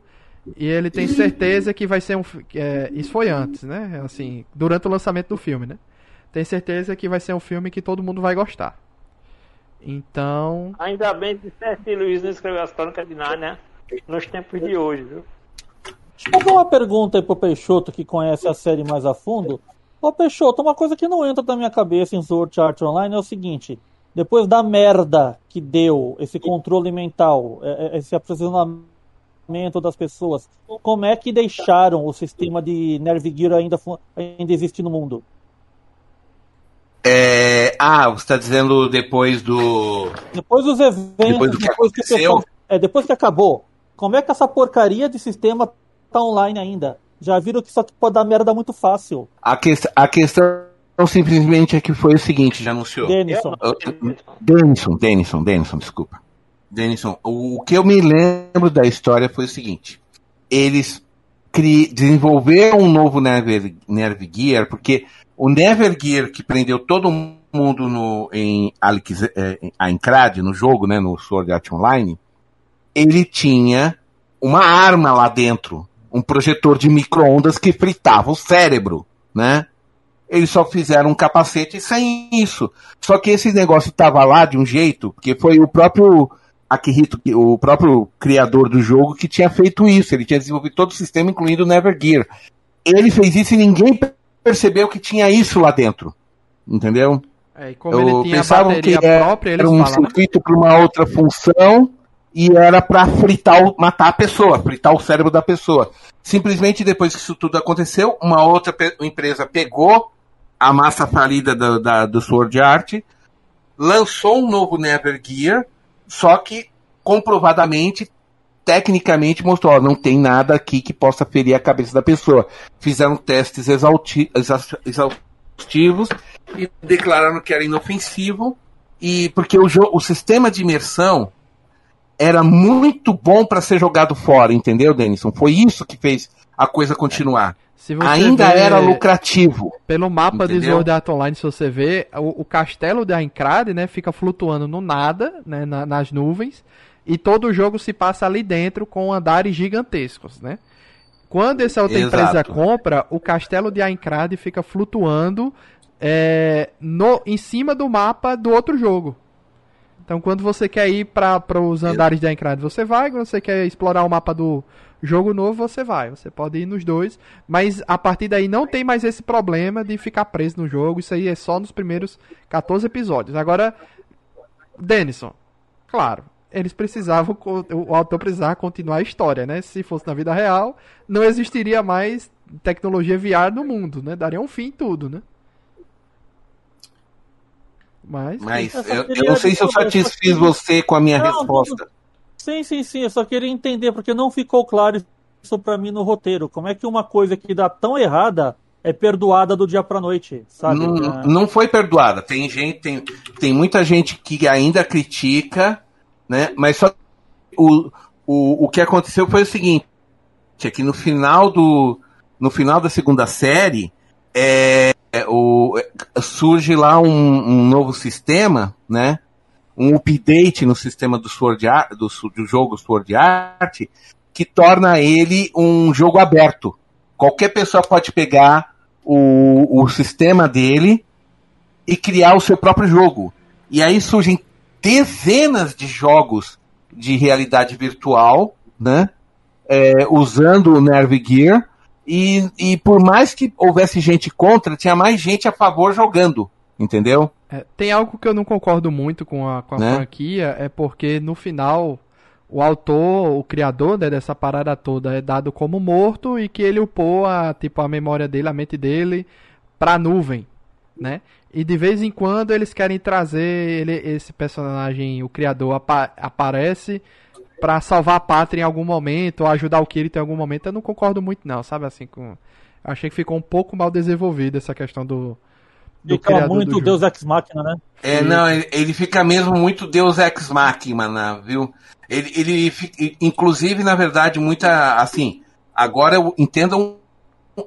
E ele tem certeza que vai ser um. é, isso foi antes, né? Assim, durante o lançamento do filme, né? Tem certeza que vai ser um filme que todo mundo vai gostar. Então. Ainda bem que C.S. Luiz não escreveu as crônicas de Nárnia nos tempos de hoje, viu? Deixa eu fazer uma pergunta aí pro Peixoto que conhece a série mais a fundo. Ô Peixoto, uma coisa que não entra na minha cabeça em Sword Art Online é o seguinte: depois da merda que deu esse controle mental, é- é- esse aprisionamento das pessoas, como é que deixaram o sistema de Nerve Gear ainda, ainda existir no mundo? É, ah, você está dizendo depois do. Depois dos eventos, Depois do que o aconteceu? pessoal- é, depois que acabou, como é que essa porcaria de sistema tá online ainda? Já viram que isso aqui pode dar merda muito fácil. A, que, a questão simplesmente é que foi o seguinte, já anunciou. Denison. Denison, Denison, Denison, desculpa. Denison, o, que eu me lembro da história foi o seguinte: eles cri, desenvolveram um novo Never, Nerve Gear, porque o Never Gear que prendeu todo mundo no, em Alex, eh, em Aincrad, no jogo, né, no Sword Art Online, ele tinha uma arma lá dentro, um projetor de micro-ondas que fritava o cérebro, né? Eles só fizeram um capacete sem isso. Só que esse negócio estava lá de um jeito, porque foi o próprio Akihito, o próprio criador do jogo, que tinha feito isso. Ele tinha desenvolvido todo o sistema, incluindo o Never Gear. Ele fez isso e ninguém percebeu que tinha isso lá dentro. Entendeu? É, e como Eu ele tinha pensava que era- própria, Era um falaram. circuito para uma outra função e era para fritar, o- matar a pessoa, fritar o cérebro da pessoa. Simplesmente depois que isso tudo aconteceu, uma outra pe- empresa pegou a massa falida do, da, do Sword Art, lançou um novo Never Gear, só que comprovadamente, tecnicamente mostrou, ó, não tem nada aqui que possa ferir a cabeça da pessoa. Fizeram testes exausti- exa- exaustivos e declararam que era inofensivo e porque o, o sistema de imersão era muito bom para ser jogado fora, entendeu, Denison? Foi isso que fez a coisa continuar. Ainda vê era lucrativo. Pelo mapa de Entendeu? Sword Art Online, se você vê, o, o castelo de Aincrad, né, fica flutuando no nada, né, na- nas nuvens, e todo o jogo se passa ali dentro com andares gigantescos, né? Quando essa outra Exato. empresa compra, o castelo de Aincrad fica flutuando é, no, em cima do mapa do outro jogo. Então, quando você quer ir para os andares de Aincrad, você vai. Quando você quer explorar o mapa do jogo novo, você vai. Você pode ir nos dois. Mas a partir daí não tem mais esse problema de ficar preso no jogo. Isso aí é só nos primeiros 14 episódios. Agora, Denison, claro, eles precisavam, o autor precisava continuar a história, né? Se fosse na vida real, não existiria mais tecnologia VR no mundo, né? Daria um fim em tudo, né? Mas, Mas Eu eu, não sei se eu satisfiz você com a minha Não, resposta. Sim, sim, sim. Eu só queria entender, porque não ficou claro isso pra mim no roteiro. Como é que uma coisa que dá tão errada é perdoada do dia pra noite, sabe? Não, É. não foi perdoada. Tem gente, tem, tem muita gente que ainda critica, né? Mas só o, o, o que aconteceu foi o seguinte: é que no final do no final da segunda série é, é, o, é, surge lá um, um novo sistema, né? Um update no sistema do Sword Art, do, do jogo Sword Art que torna ele um jogo aberto. Qualquer pessoa pode pegar o, o sistema dele e criar o seu próprio jogo. E aí surgem dezenas de jogos de realidade virtual, né? É, usando o Nerve Gear. E, e por mais que houvesse gente contra, tinha mais gente a favor jogando. Entendeu? É, tem algo que eu não concordo muito com a, com a Né? franquia, é porque no final o autor, o criador né, dessa parada toda é dado como morto e que ele upou a, tipo, a memória dele, a mente dele pra nuvem, né? E de vez em quando eles querem trazer ele, esse personagem, o criador apa- aparece pra salvar a pátria em algum momento, ou ajudar o Kirito em algum momento. Eu não concordo muito não, sabe assim com eu achei que ficou um pouco mal desenvolvida essa questão do do Fica criador muito do. Deus Ex Machina, né? É, não, ele, ele fica mesmo muito Deus Ex Machina, viu? Ele, ele, fi- inclusive, na verdade, muita, assim, agora eu entendam,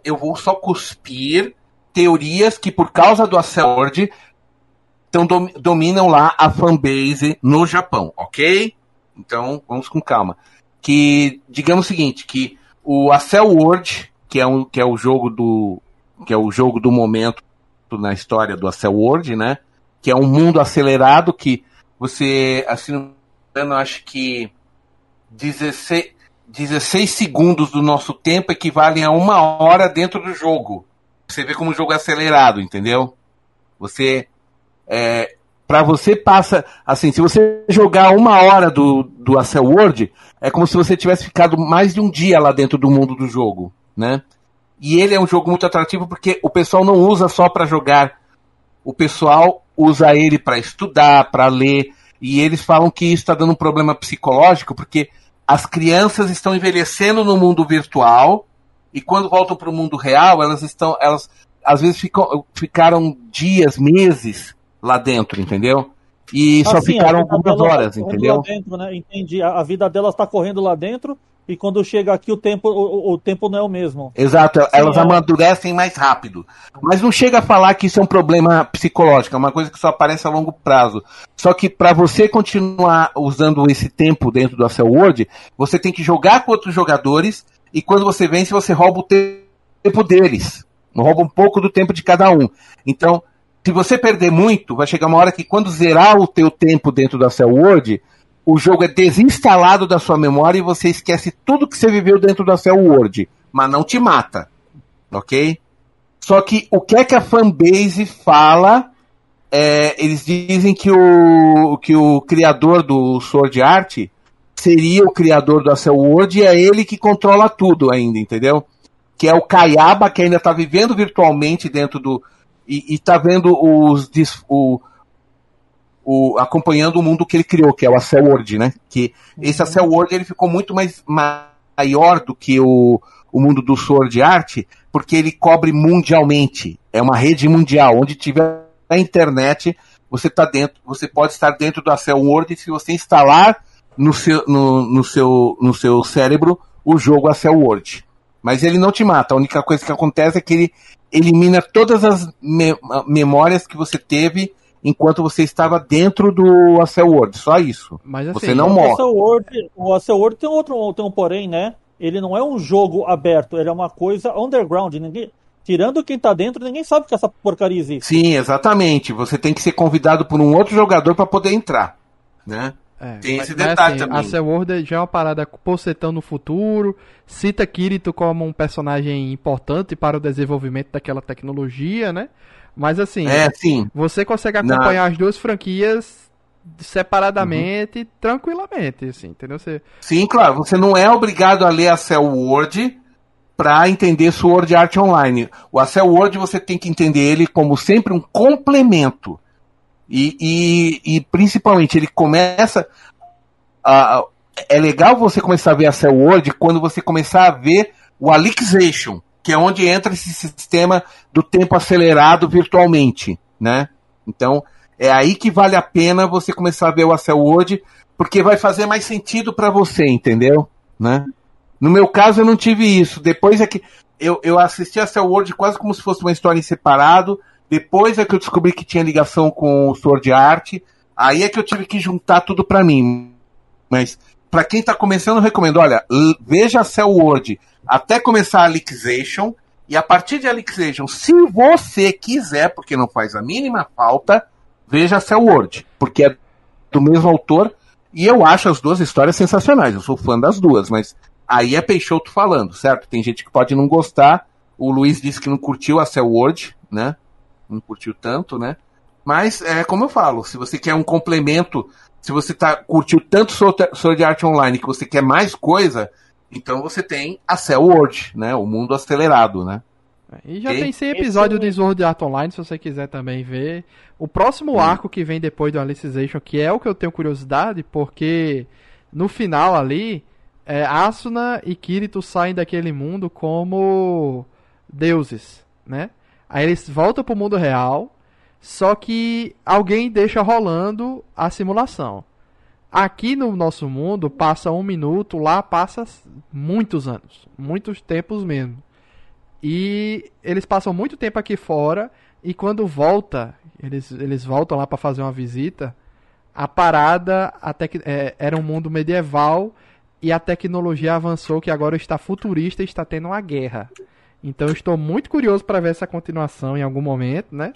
eu vou só cuspir teorias que por causa do Accord então dom- dominam lá a fanbase no Japão, ok? Então, vamos com calma. Que, digamos o seguinte, que o Acel World, que é, um, que é o jogo do que é o jogo do momento na história do World, né? Que é um mundo acelerado que você, assim, engano, acho que 16, 16 segundos do nosso tempo equivalem a uma hora dentro do jogo. Você vê como o jogo é acelerado, entendeu? Você é, para você passa assim, se você jogar uma hora do do World, é como se você tivesse ficado mais de um dia lá dentro do mundo do jogo, né? E ele é um jogo muito atrativo porque o pessoal não usa só para jogar, o pessoal usa ele para estudar, para ler, e eles falam que isso está dando um problema psicológico porque as crianças estão envelhecendo no mundo virtual e quando voltam para o mundo real, elas estão, elas às vezes ficam, ficaram dias, meses lá dentro, entendeu? E só Assim, ficaram algumas tá horas, entendeu? Dentro, né? Entendi. A, a vida delas está correndo lá dentro e quando chega aqui o tempo, o, o- tempo não é o mesmo. Exato, elas é. amadurecem mais rápido. Mas não chega a falar que isso é um problema psicológico, é uma coisa que só aparece a longo prazo. Só que para você continuar usando esse tempo dentro do Acel World, você tem que jogar com outros jogadores e quando você vence, você rouba o te- tempo deles. Rouba um pouco do tempo de cada um. Então, se você perder muito, vai chegar uma hora que quando zerar o teu tempo dentro do Acel World, o jogo é desinstalado da sua memória e você esquece tudo que você viveu dentro da Cell World, mas não te mata, ok? Só que o que é que a fanbase fala? é, eles dizem que o, que o criador do Sword Art seria o criador da Cell World e é ele que controla tudo ainda, entendeu? Que é o Kayaba, que ainda está vivendo virtualmente dentro do. E, está vendo os. O, o, acompanhando o mundo que ele criou, que é o Acel World, né? Que esse Acel World ele ficou muito mais maior do que o, o mundo do Sword Art, porque ele cobre mundialmente. É uma rede mundial, onde tiver a internet, você tá dentro, você pode estar dentro do Acel World se você instalar no seu, no, no seu, no seu cérebro o jogo Acel World. Mas ele não te mata. A única coisa que acontece é que ele elimina todas as me- memórias que você teve enquanto você estava dentro do Acel World. Só isso. Mas assim, Você não O morre. World, o Acel World tem outro, tem um porém, né? Ele não é um jogo aberto, ele é uma coisa underground. Ninguém, tirando quem tá dentro, ninguém sabe que essa porcaria existe. Sim, exatamente. Você tem que ser convidado por um outro jogador para poder entrar, né? É, Tem mas- esse mas, detalhe assim, também. A Cell World já é uma parada pocetão no futuro, cita Kirito como um personagem importante para o desenvolvimento daquela tecnologia, né? Mas assim, É, sim. você consegue acompanhar as duas franquias separadamente, Uhum. tranquilamente, assim, entendeu? Você, Sim, claro. Você não é obrigado a ler a Cell Word para entender Sword Art Online. O Acel Word você tem que entender ele como sempre um complemento. E, e, e principalmente ele começa. A, é legal você começar a ver a Cell Word quando você começar a ver o Alixation, que é onde entra esse sistema do tempo acelerado virtualmente, né? Então, é aí que vale a pena você começar a ver o Acel Word, porque vai fazer mais sentido para você, entendeu? Né? No meu caso, eu não tive isso. Depois é que eu, eu assisti a World quase como se fosse uma história em separado. Depois é que eu descobri que tinha ligação com o Sword Art. Aí é que eu tive que juntar tudo pra mim. Mas pra quem tá começando, eu recomendo, olha, veja a Cell World até começar a Alixation. E a partir de Alixation, se você quiser, porque não faz a mínima falta, veja a Cell World, porque é do mesmo autor. E eu acho as duas histórias sensacionais. Eu sou fã das duas, mas aí é Peixoto falando, certo? Tem gente que pode não gostar. O Luiz disse que não curtiu a Cell World, né? Não curtiu tanto, né? Mas é como eu falo, se você quer um complemento, se você tá curtiu tanto Sword Sword Art Online que você quer mais coisa, então você tem a Cell World, né? O mundo acelerado, né? E já Ok. tem 100 episódios Esse- do Sword Art Online, se você quiser também ver. O próximo arco que vem depois do Alicization, que é o que eu tenho curiosidade, porque no final ali, é, Asuna e Kirito saem daquele mundo como deuses, né? Aí eles voltam pro mundo real só que alguém deixa rolando a simulação. Aqui no nosso mundo passa um minuto, lá passa muitos anos, muitos tempos mesmo. E eles passam muito tempo aqui fora e quando volta, eles, eles voltam lá para fazer uma visita. A parada até que é, era um mundo medieval e a tecnologia avançou que agora está futurista e está tendo uma guerra. Então estou muito curioso para ver essa continuação em algum momento, né?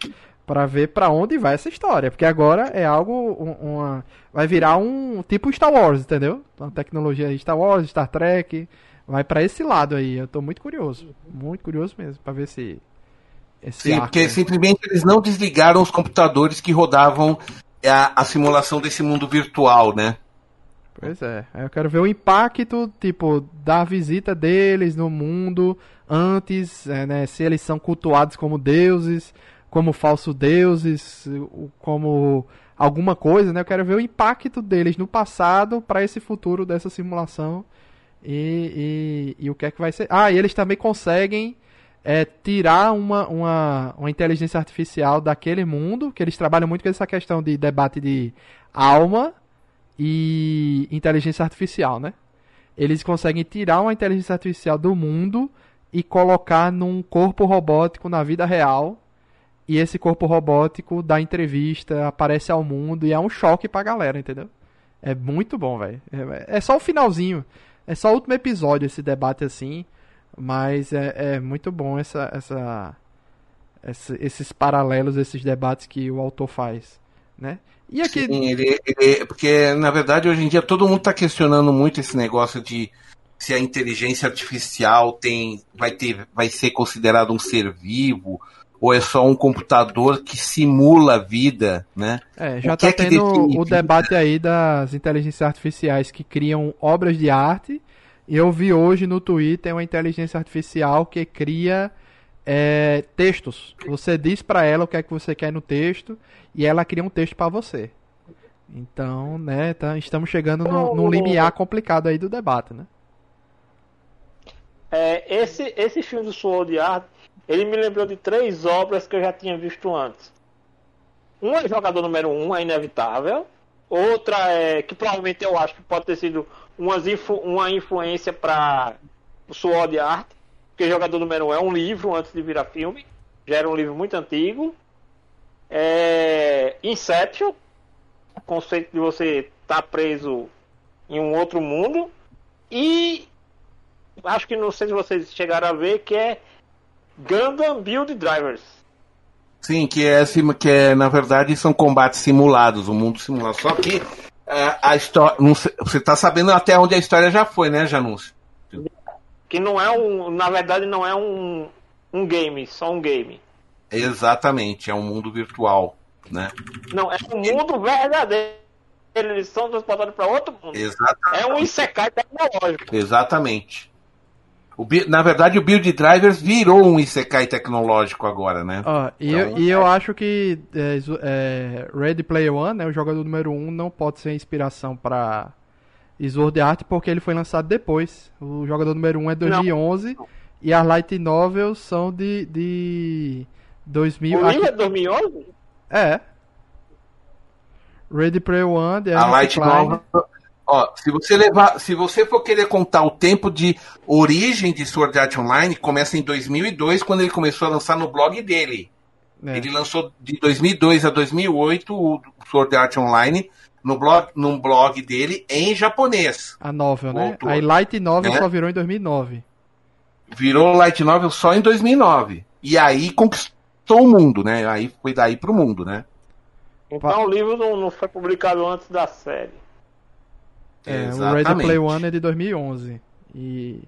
Para ver para onde vai essa história, porque agora é algo uma vai virar um tipo Star Wars, entendeu? Uma tecnologia de Star Wars, Star Trek, vai para esse lado aí. Eu estou muito curioso, muito curioso mesmo para ver se esse Sim, porque aí. simplesmente eles não desligaram os computadores que rodavam a, a simulação desse mundo virtual, né? Pois é, eu quero ver o impacto, tipo, da visita deles no mundo antes, é, né, se eles são cultuados como deuses, como falsos deuses, como alguma coisa, né? Eu quero ver o impacto deles no passado para esse futuro dessa simulação e, e, e, o que é que vai ser. Ah, e eles também conseguem é, tirar uma, uma, uma inteligência artificial daquele mundo, que eles trabalham muito com essa questão de debate de alma e inteligência artificial, né? Eles conseguem tirar uma inteligência artificial do mundo e colocar num corpo robótico na vida real. E esse corpo robótico dá entrevista, aparece ao mundo e é um choque pra galera, entendeu? É muito bom, velho. É, é, só o finalzinho. É só o último episódio esse debate assim. Mas é, é muito bom essa, essa, essa, esses paralelos, esses debates que o autor faz, né? E aqui... Sim, ele, ele, porque na verdade hoje em dia todo mundo está questionando muito esse negócio de se a inteligência artificial tem vai ter vai ser considerado um ser vivo ou é só um computador que simula a vida, né? É, já está é tendo o debate aí das inteligências artificiais que criam obras de arte eu vi hoje no Twitter uma inteligência artificial que cria é, textos. Você diz para ela o que é que você quer no texto e ela cria um texto para você. Então, né, tá, estamos chegando no, no limiar complicado aí do debate, né? É, esse, esse filme do Sword Art, ele me lembrou de três obras que eu já tinha visto antes. Um é Jogador Número 1, um, é inevitável. Outra é que provavelmente eu acho que pode ter sido influ, uma influência para o Sword Art, porque Jogador Número 1 é um livro antes de virar filme, já era um livro muito antigo. É, Inception, o conceito de você estar tá preso em um outro mundo. E acho que não sei se vocês chegaram a ver que é Gundam Build Drivers. Sim, que é, que é na verdade são combates simulados, o um mundo simulado. Só que é, a história. Você está sabendo até onde a história já foi, né, Janúncio? Que não é um. Na verdade, não é um, um game, só um game. Exatamente, é um mundo virtual, né? Não, é um mundo verdadeiro. Eles são transportados para outro mundo. Exatamente. É um Isekai tecnológico. Exatamente. O, na verdade, o Build Drivers virou um Isekai tecnológico agora, né? Ah, e, então, eu, e eu acho que é, é, Ready Player One, né, o jogador número 1, um, não pode ser inspiração para Sword Art porque ele foi lançado depois. O jogador número 1 um é 2011 não. e as Light Novels são de, de 2000. O livro é 2011? É. Ready Player One, a Light Novel Ó, se você levar, se você for querer contar o tempo de origem de Sword Art Online, começa em 2002, quando ele começou a lançar no blog dele. É. Ele lançou de 2002 a 2008 o Sword Art Online no blog, num blog dele em japonês. A novel, né? A Light Novel é. só virou em 2009. Virou Light Novel só em 2009. E aí conquistou o mundo, né? Aí foi daí pro mundo, né? Então o livro não, não foi publicado antes da série. É, o Ready Play One é de 2011. E,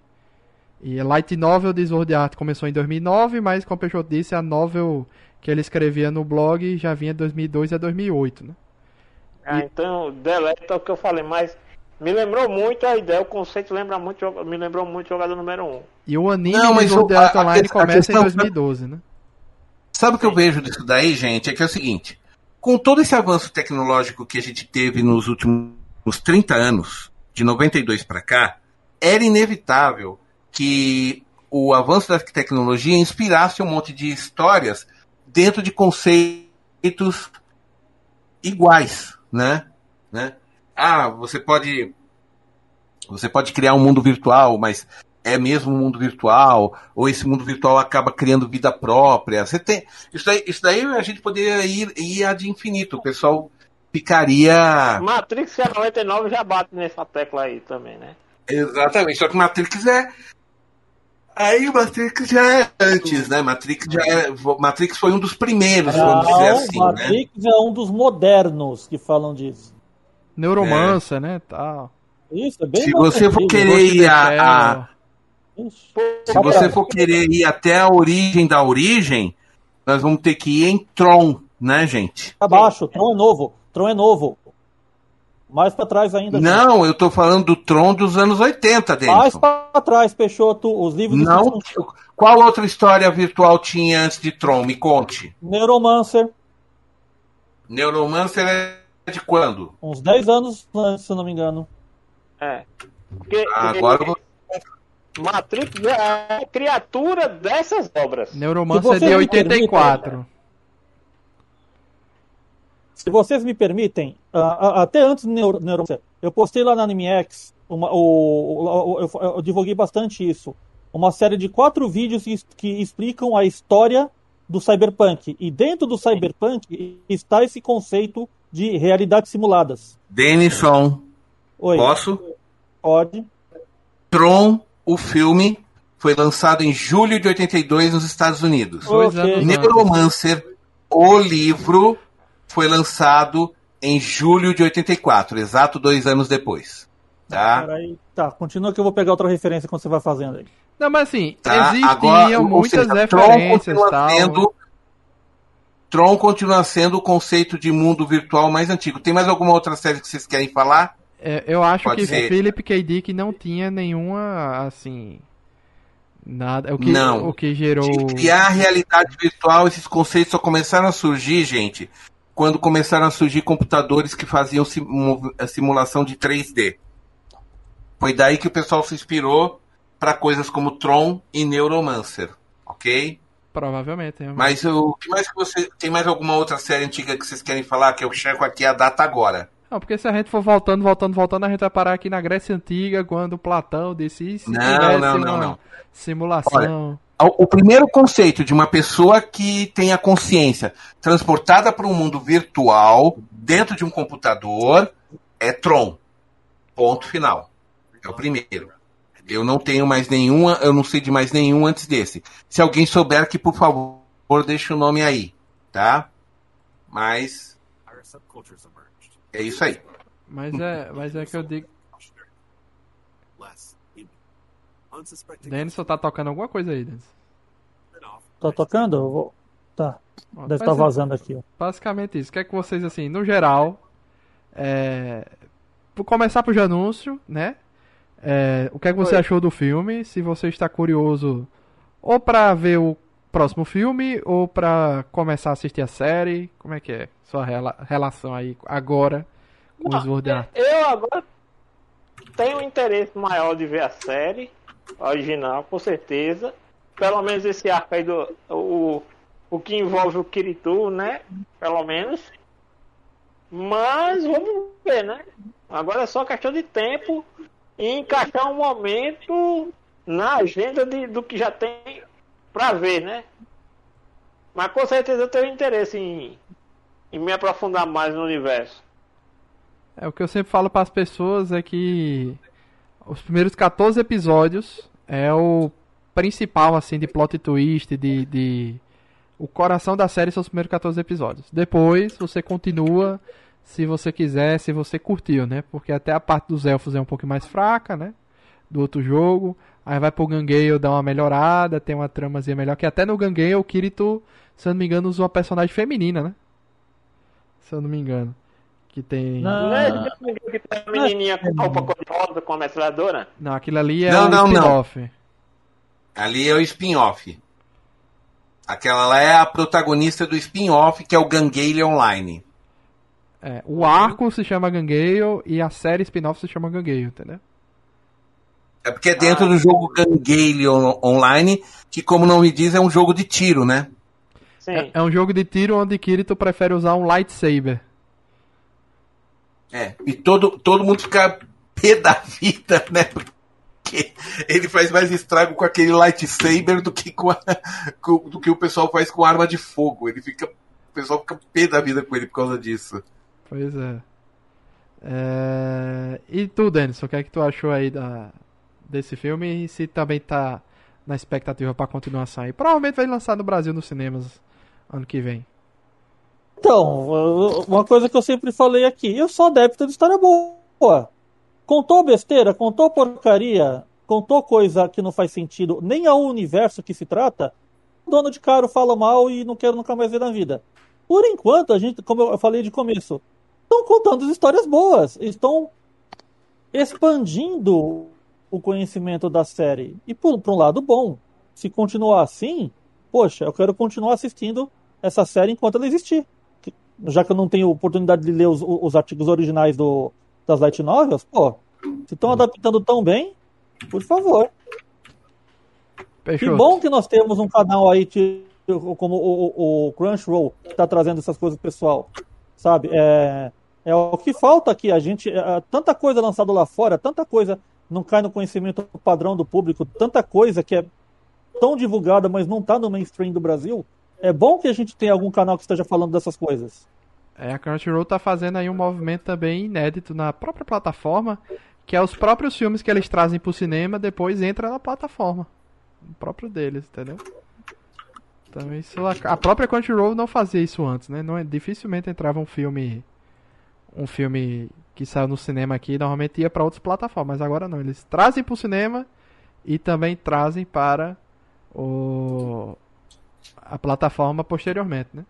e Light Novel de Sword Art começou em 2009, mas como o Peixoto disse, a novel que ele escrevia no blog já vinha de 2002 a 2008, né? Ah, e... então deleta o que eu falei, mas me lembrou muito a ideia, o conceito lembra muito, me lembrou muito jogador número 1. E o anime Não, mas Sword Art Online começa questão, em 2012, né? Sabe o que eu vejo disso daí, gente? É que é o seguinte, com todo esse avanço tecnológico que a gente teve nos últimos nos 30 anos, de 92 para cá, era inevitável que o avanço da tecnologia inspirasse um monte de histórias dentro de conceitos iguais, né? né? Ah, você pode você pode criar um mundo virtual, mas é mesmo um mundo virtual, ou esse mundo virtual acaba criando vida própria. Você tem. Isso daí, isso daí a gente poderia ir, ir ad infinito. O pessoal ficaria. Matrix 99 já bate nessa tecla aí também, né? Exatamente. Só que Matrix é. Aí Matrix já é antes, né? Matrix já é... Matrix foi um dos primeiros, vamos Não, dizer assim, Matrix né? é um dos modernos que falam disso. Neuromancer, né? Tal. Isso, é bem Se você for querer ir a, a- Ixi. se você for querer ir até a origem da origem, nós vamos ter que ir em Tron, né, gente? Abaixo, Tron é novo. Tron é novo. Mais pra trás ainda. Não, eu tô falando do Tron dos anos 80, Mais Denison. pra trás, Peixoto. Os livros Não. Qual outra história virtual tinha antes de Tron? Me conte. Neuromancer, Neuromancer é de quando? uns 10 anos antes, se eu não me engano. É. Porque, Ah, porque agora eu vou... Matrix é a criatura dessas obras. Neuromancer é de vocês me 84. Se vocês me permitem, até antes do Neuro, Neuromancer, eu postei lá na AnimeX, uma, o, o- eu, eu divulguei bastante isso, uma série de quatro vídeos que, que explicam a história do cyberpunk. E dentro do cyberpunk está esse conceito de realidades simuladas. Denison, Oi, posso? pode. Tron, o filme, foi lançado em julho de 82 nos Estados Unidos. Dois Ok. anos antes. Neuromancer, o livro, foi lançado em julho de 84, exato dois anos depois. Tá? Peraí. Tá, continua que eu vou pegar outra referência quando você vai fazendo aí. Não, mas assim, Tá? existiam Agora, muitas seja, Tron referências continua tal. sendo- Tron continua sendo o conceito de mundo virtual mais antigo. Tem mais alguma outra série que vocês querem falar? É, eu acho Pode que ser. Philip K. Dick não tinha nenhuma, assim. Nada. O que, Não. O que gerou. De criar a realidade virtual, esses conceitos só começaram a surgir, gente, quando começaram a surgir computadores que faziam simu- a simulação de 3D. Foi daí que o pessoal se inspirou para coisas como Tron e Neuromancer, ok? Provavelmente. realmente. Mas o que mais que você tem mais alguma outra série antiga que vocês querem falar que eu checo aqui a data agora? Não, porque se a gente for voltando, voltando, voltando, a gente vai parar aqui na Grécia Antiga, quando Platão disse "E se Não, não, não, não. simulação. O o primeiro conceito de uma pessoa que tem a consciência transportada para um mundo virtual dentro de um computador é Tron. Ponto final. É o primeiro. Eu não tenho mais nenhuma, eu não sei de mais nenhum antes desse. Se alguém souber que, por favor, deixe o nome aí, tá? Mas é isso aí. Mas é, mas é que eu digo. Unsuspecting Denison tá tocando alguma coisa aí, Denison. spin-off. Tá tocando? Eu vou... Tá, deve estar mas é vazando aqui. ó. Basicamente isso. O que é que vocês, assim, no geral. É... Vou começar pro anúncio, né? É, o que é que você Oi. achou do filme? Se você está curioso ou pra ver o próximo filme ou pra começar a assistir a série, como é que é sua rela- relação aí agora com Não, os Sword Art? Eu agora tenho um interesse maior de ver a série original, com certeza. Pelo menos esse arco aí do. O, o que envolve o Kirito, né? Pelo menos. Mas vamos ver, né? Agora é só questão de tempo e encaixar um momento na agenda de, do que já tem pra ver, né? Mas com certeza eu tenho interesse em, em me aprofundar mais no universo. É, o que eu sempre falo para as pessoas é que os primeiros 14 episódios é o principal, assim, de plot twist, de, de... O coração da série são os primeiros 14 episódios. Depois, você continua, se você quiser, se você curtiu, né? Porque até a parte dos elfos é um pouco mais fraca, né? Do outro jogo. Aí vai pro Gangale dar uma melhorada, tem uma tramazinha melhor. Que até no Gangale, o Kirito, se eu não me engano, usou uma personagem feminina, né? Se eu não me engano. Que tem... Não. Não é a menininha com roupa cor-de-rosa com a metralhadora? Não, aquilo ali é Não, spin-off. Ali é o spin-off. Aquela lá é a protagonista do spin-off, que é o Gangale Online. É, o arco se chama Gangale e a série spin-off se chama Gangale, entendeu? É porque é dentro do jogo Gangale On- Online, que como não me diz, é um jogo de tiro, né? Sim. É, é um jogo de tiro onde Kirito prefere usar um lightsaber. É, e todo, todo mundo fica pé da vida, né? Porque ele faz mais estrago com aquele lightsaber do que com, a, com- do que o pessoal faz com arma de fogo. Ele fica, o pessoal fica pé da vida com ele por causa disso. Pois é. É, E tu, Denison, o que é que tu achou aí da... desse filme e se também tá na expectativa pra continuação aí? Provavelmente vai lançar no Brasil nos cinemas ano que vem. Então, uma coisa que eu sempre falei aqui, eu sou adepto de história boa. Contou besteira, contou porcaria, contou coisa que não faz sentido, nem ao universo que se trata, dono de caro fala mal e não quero nunca mais ver na vida. Por enquanto, a gente, como eu falei de começo, estão contando histórias boas, estão expandindo o conhecimento da série. E por, por um lado bom, se continuar assim, poxa, eu quero continuar assistindo essa série enquanto ela existir. Que- Já que eu não tenho oportunidade de ler os, os artigos originais do, das light novels, pô, se estão adaptando tão bem, por favor. Que Fechou. bom que nós temos um canal aí que- como o, o, o Crunchyroll que está trazendo essas coisas pessoal, sabe? É, é o que falta aqui. A gente, é, tanta coisa lançada lá fora, tanta coisa não cai no conhecimento padrão do público, tanta coisa que é tão divulgada, mas não está no mainstream do Brasil. É bom que a gente tenha algum canal que esteja falando dessas coisas. É, a Crunchyroll tá fazendo aí um movimento também inédito na própria plataforma, que é os próprios filmes que eles trazem pro cinema, depois entra na plataforma. O próprio deles, entendeu? Então isso a, própria Crunchyroll não fazia isso antes, né? Não é dificilmente entrava um filme um filme que saiu no cinema aqui, normalmente ia para outras plataformas, mas agora não, eles trazem pro cinema e também trazem para o a plataforma posteriormente, né?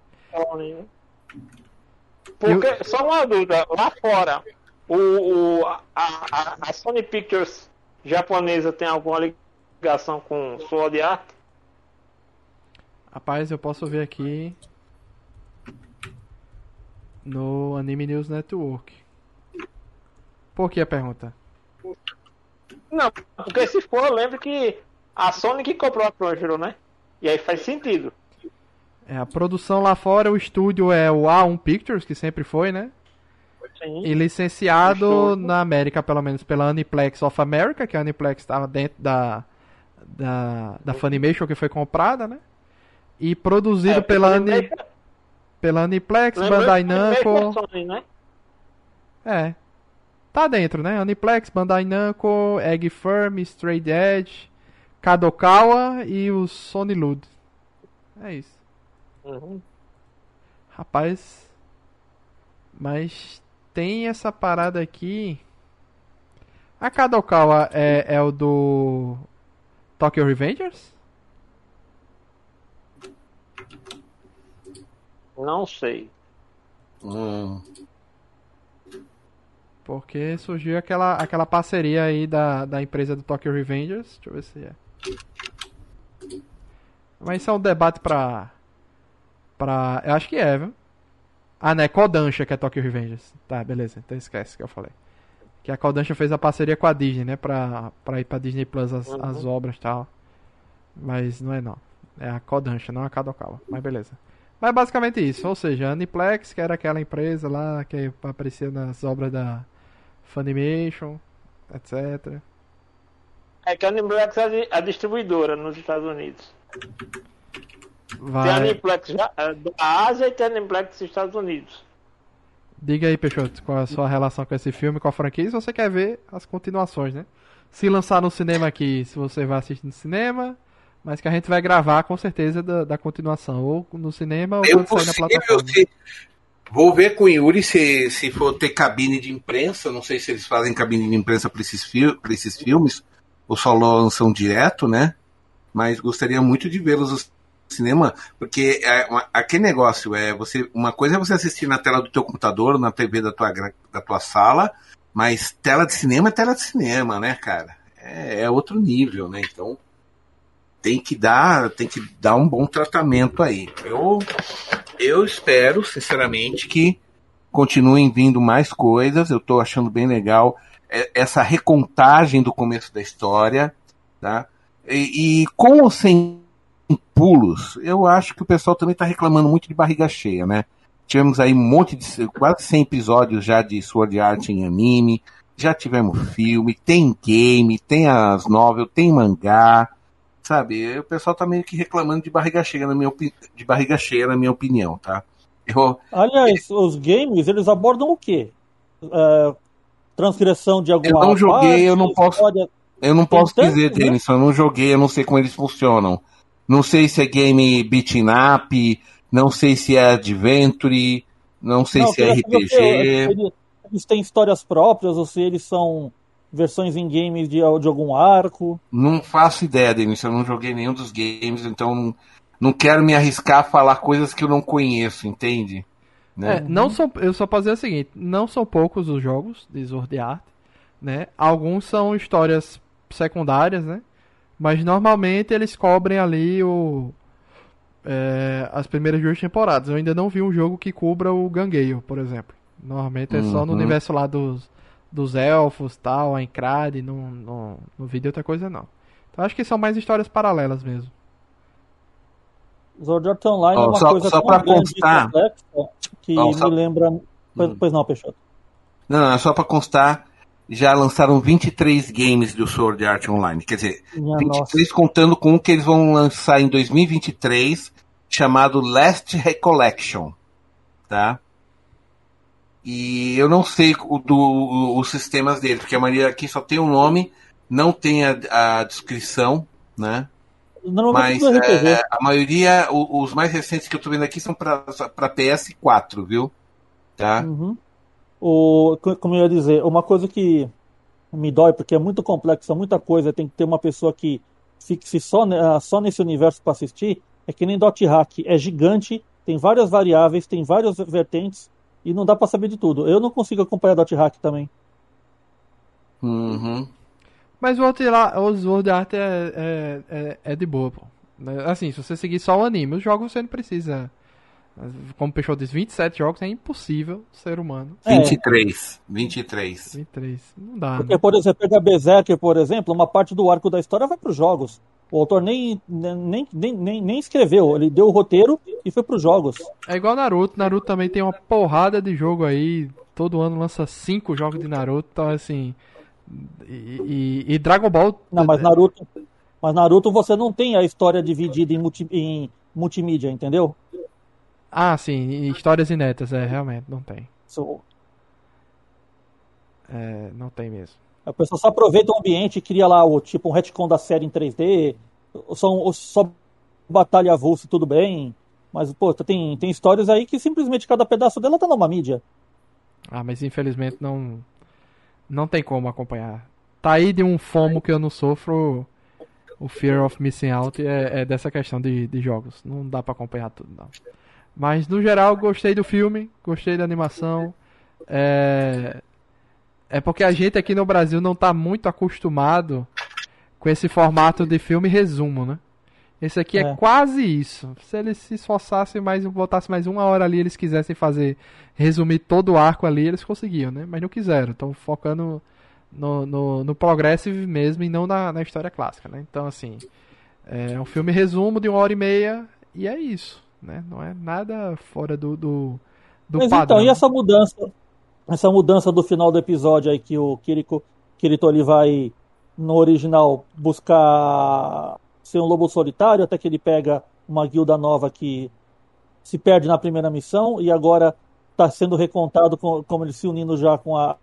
Porque, só uma dúvida, lá fora, o, o- a, a, a Sony Pictures japonesa tem alguma ligação com Sword Art? Rapaz, eu posso ver aqui no Anime News Network. Por que a pergunta? Não, porque se for, eu lembro que a Sony que comprou a Crunchyroll, né? E aí faz sentido. É, a produção lá fora, o estúdio é o A1 Pictures, que sempre foi, né? Sim. E licenciado na América, pelo menos pela Aniplex of America, que a Aniplex estava dentro da, da, da Funimation que foi comprada, né? E produzido É, pela, Ani, lembra- pela Aniplex, lembra Bandai é Namco... Sony, né? É. Tá dentro, né? Aniplex, Bandai Namco, Egg Firm, Straight Edge, Kadokawa e o Sony Lud. É isso. Uhum. Rapaz. Mas tem essa parada aqui. A Kadokawa é, é o do Tokyo Revengers? Não sei. Hum, Porque surgiu aquela, aquela parceria aí da, da empresa do Tokyo Revengers. Deixa eu ver se é. Mas isso é um debate pra. Pra. Eu acho que é, viu? Ah, né? Kodansha que é Tokyo Revengers. Tá, beleza. Então esquece que eu falei. Que a Kodansha fez a parceria com a Disney, né? Pra, pra ir pra Disney Plus as, Uhum. as obras e tal. Mas não é não. É a Kodansha, não a Kadokawa. Mas beleza. Mas basicamente isso. Ou seja, a Aniplex, que era aquela empresa lá que aparecia nas obras da Funimation, etc. É que a Aniplex é a di- a distribuidora nos Estados Unidos. Tem a Vai. Aniplex já, é, da Ásia e tem a Aniplex dos Estados Unidos. Diga aí, Peixoto, qual é a sua relação com esse filme, com a franquia, e se você quer ver as continuações, né? Se lançar no cinema aqui, se você vai assistir no cinema, mas que a gente vai gravar com certeza da, da continuação, ou no cinema ou é quando sair na plataforma. se. Vou ver com o Yuri se, se for ter cabine de imprensa. Não sei se eles fazem cabine de imprensa para esses, fil pra esses filmes, ou só lançam direto, né? Mas gostaria muito de vê-los cinema, porque é uma- aquele negócio é você. Uma coisa é você assistir na tela do teu computador, na TV da tua, da tua sala, mas tela de cinema é tela de cinema, né, cara? É, é outro nível, né? Então tem que dar, tem que dar um bom tratamento aí. Eu, eu espero, sinceramente, que continuem vindo mais coisas. Eu tô achando bem legal essa recontagem do começo da história, tá? E, e com ou sem em pulos, eu acho que o pessoal também está reclamando muito de barriga cheia, né? Tivemos aí um monte de. quase 100 episódios já de Sword Art em anime, já tivemos filme, tem game, tem as novel, tem mangá, sabe? O pessoal tá meio que reclamando de barriga cheia, na minha, de barriga cheia, na minha opinião, tá? Eu, Aliás, os games, eles abordam o quê? É, transgressão de alguma Eu não joguei, parte, eu não posso- história- Eu não Tem posso tantos, dizer, né? Denison, eu não joguei, eu não sei como eles funcionam. Não sei se é game beating up, não sei se é adventure, não sei Não, se é RPG. se ele- Eles têm histórias próprias ou se eles são versões em games de, de algum arco. Não faço ideia, Denison, eu não joguei nenhum dos games, então não, não quero me arriscar a falar coisas que eu não conheço, entende? Né? É, não são, eu só posso dizer o seguinte, não são poucos os jogos de Sword Art, né? Alguns são histórias secundárias, né? Mas normalmente eles cobrem ali o é, as primeiras duas temporadas. Eu ainda não vi um jogo que cubra o Gangueio, por exemplo. Normalmente é só no Uhum. universo lá dos, dos elfos, tal, a Encrade, no, no, no vídeo outra coisa não. Então acho que são mais histórias paralelas mesmo. Sword Art Online Ó, é uma só- coisa só tão constar- complexa que me só- lembra... Pois, Hum. pois não, Peixoto. Não, não, é só pra constar, já lançaram 23 games do Sword Art Online. Quer dizer, Minha 23 contando com um que eles vão lançar em 2023, chamado Last Recollection, tá? E eu não sei o do, o- os sistemas dele, porque a maioria aqui só tem o nome, não tem a, a descrição, né? Mas RPG. é, a maioria, o- os mais recentes que eu tô vendo aqui são pra PS4, viu? Tá? Uhum. O, co- como eu ia dizer, uma coisa que me dói, porque é muito complexa, muita coisa, tem que ter uma pessoa que fixe só, ah, só nesse universo para assistir, é que nem Dot Hack, é gigante, tem várias variáveis, tem várias vertentes, e não dá para saber de tudo. Eu não consigo acompanhar Dot Hack também. Uhum. Mas o Art, Sword Art é, é, é, é de boa, pô. Né? Assim, se você seguir só o anime, os jogos você não precisa. Como o Peixoto diz, 27 jogos é impossível ser humano. É. 23. 23. 23. Não dá, Porque, né? por exemplo, pega Berserker, por exemplo, uma parte do arco da história vai para os jogos. O autor nem, nem, nem, nem, nem escreveu, ele deu o roteiro e foi para os jogos. É igual Naruto. Naruto também tem uma porrada de jogo aí. Todo ano lança 5 jogos de Naruto. Então, assim. E, e- e Dragon Ball. Não, mas Naruto, mas Naruto você não tem a história dividida em, multi, em multimídia, entendeu? Ah, sim. Histórias inéditas, é, realmente. Não tem. So, É, não tem mesmo. a pessoa só aproveita o ambiente e cria lá o tipo um retcon da série em 3D, são só batalha avulsa, tudo bem. Mas, pô, tem, tem histórias aí que simplesmente cada pedaço dela tá numa mídia. Ah, mas infelizmente não. Não tem como acompanhar. Tá aí de um fomo que eu não sofro. O Fear of Missing Out é, é dessa questão de, de jogos. Não dá pra acompanhar tudo, não. Mas no geral, gostei do filme, gostei da animação. É, é porque a gente aqui no Brasil não tá muito acostumado com esse formato de filme resumo, né? Esse aqui é, É. quase isso. Se eles se esforçassem mais, botassem mais uma hora ali, eles quisessem fazer, resumir todo o arco ali, eles conseguiam, né? Mas não quiseram. Estão focando no, no, no Progressive mesmo e não na, na história clássica, né? Então, assim, é um filme resumo de uma hora e meia e é isso, né? Não é nada fora do, do, do Mas padrão. então, e essa mudança? Essa mudança do final do episódio aí que o Kiriko, Kirito ele vai no original buscar ser um lobo solitário até que ele pega uma guilda nova que se perde na primeira missão e agora está sendo recontado com- como ele se unindo já com a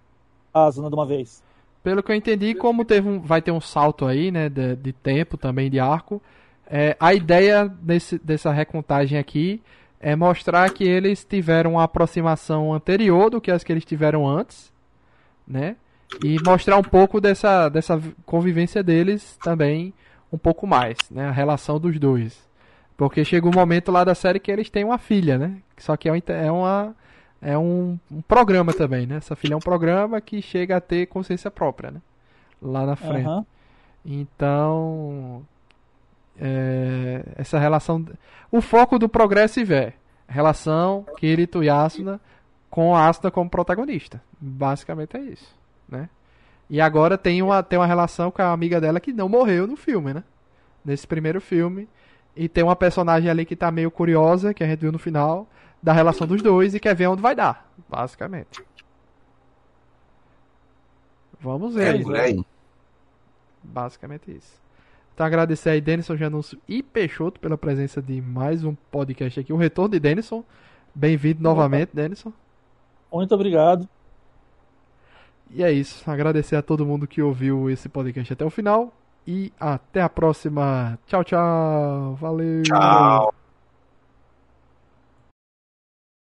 Asuna de uma vez. Pelo que eu entendi, como teve um, vai ter um salto aí, né, de, de tempo também, de arco, é, a ideia desse, dessa recontagem aqui é mostrar que eles tiveram uma aproximação anterior do que as que eles tiveram antes, né, e mostrar um pouco dessa, dessa convivência deles também um pouco mais, né, a relação dos dois. Porque chega um momento lá da série que eles têm uma filha, né, só que é uma, é é um, um programa também, né? Essa filha é um programa que chega a ter consciência própria, né? Lá na frente. Aham. Então, é, essa relação, o foco do Progressive é a relação Kirito e Asuna com a Asuna como protagonista. Basicamente é isso, né? E agora tem uma, tem uma relação com a amiga dela que não morreu no filme, né? Nesse primeiro filme. E tem uma personagem ali que tá meio curiosa, que a gente viu no final, da relação dos dois e quer ver onde vai dar, basicamente. Vamos ver. É aí. Basicamente isso. Então agradecer aí Denison Janúncio e Peixoto pela presença de mais um podcast aqui. O retorno de Denison. Bem-vindo novamente, Denison. Muito obrigado. E é isso. Agradecer a todo mundo que ouviu esse podcast até o final. E até a próxima. Tchau, tchau. Valeu. Tchau.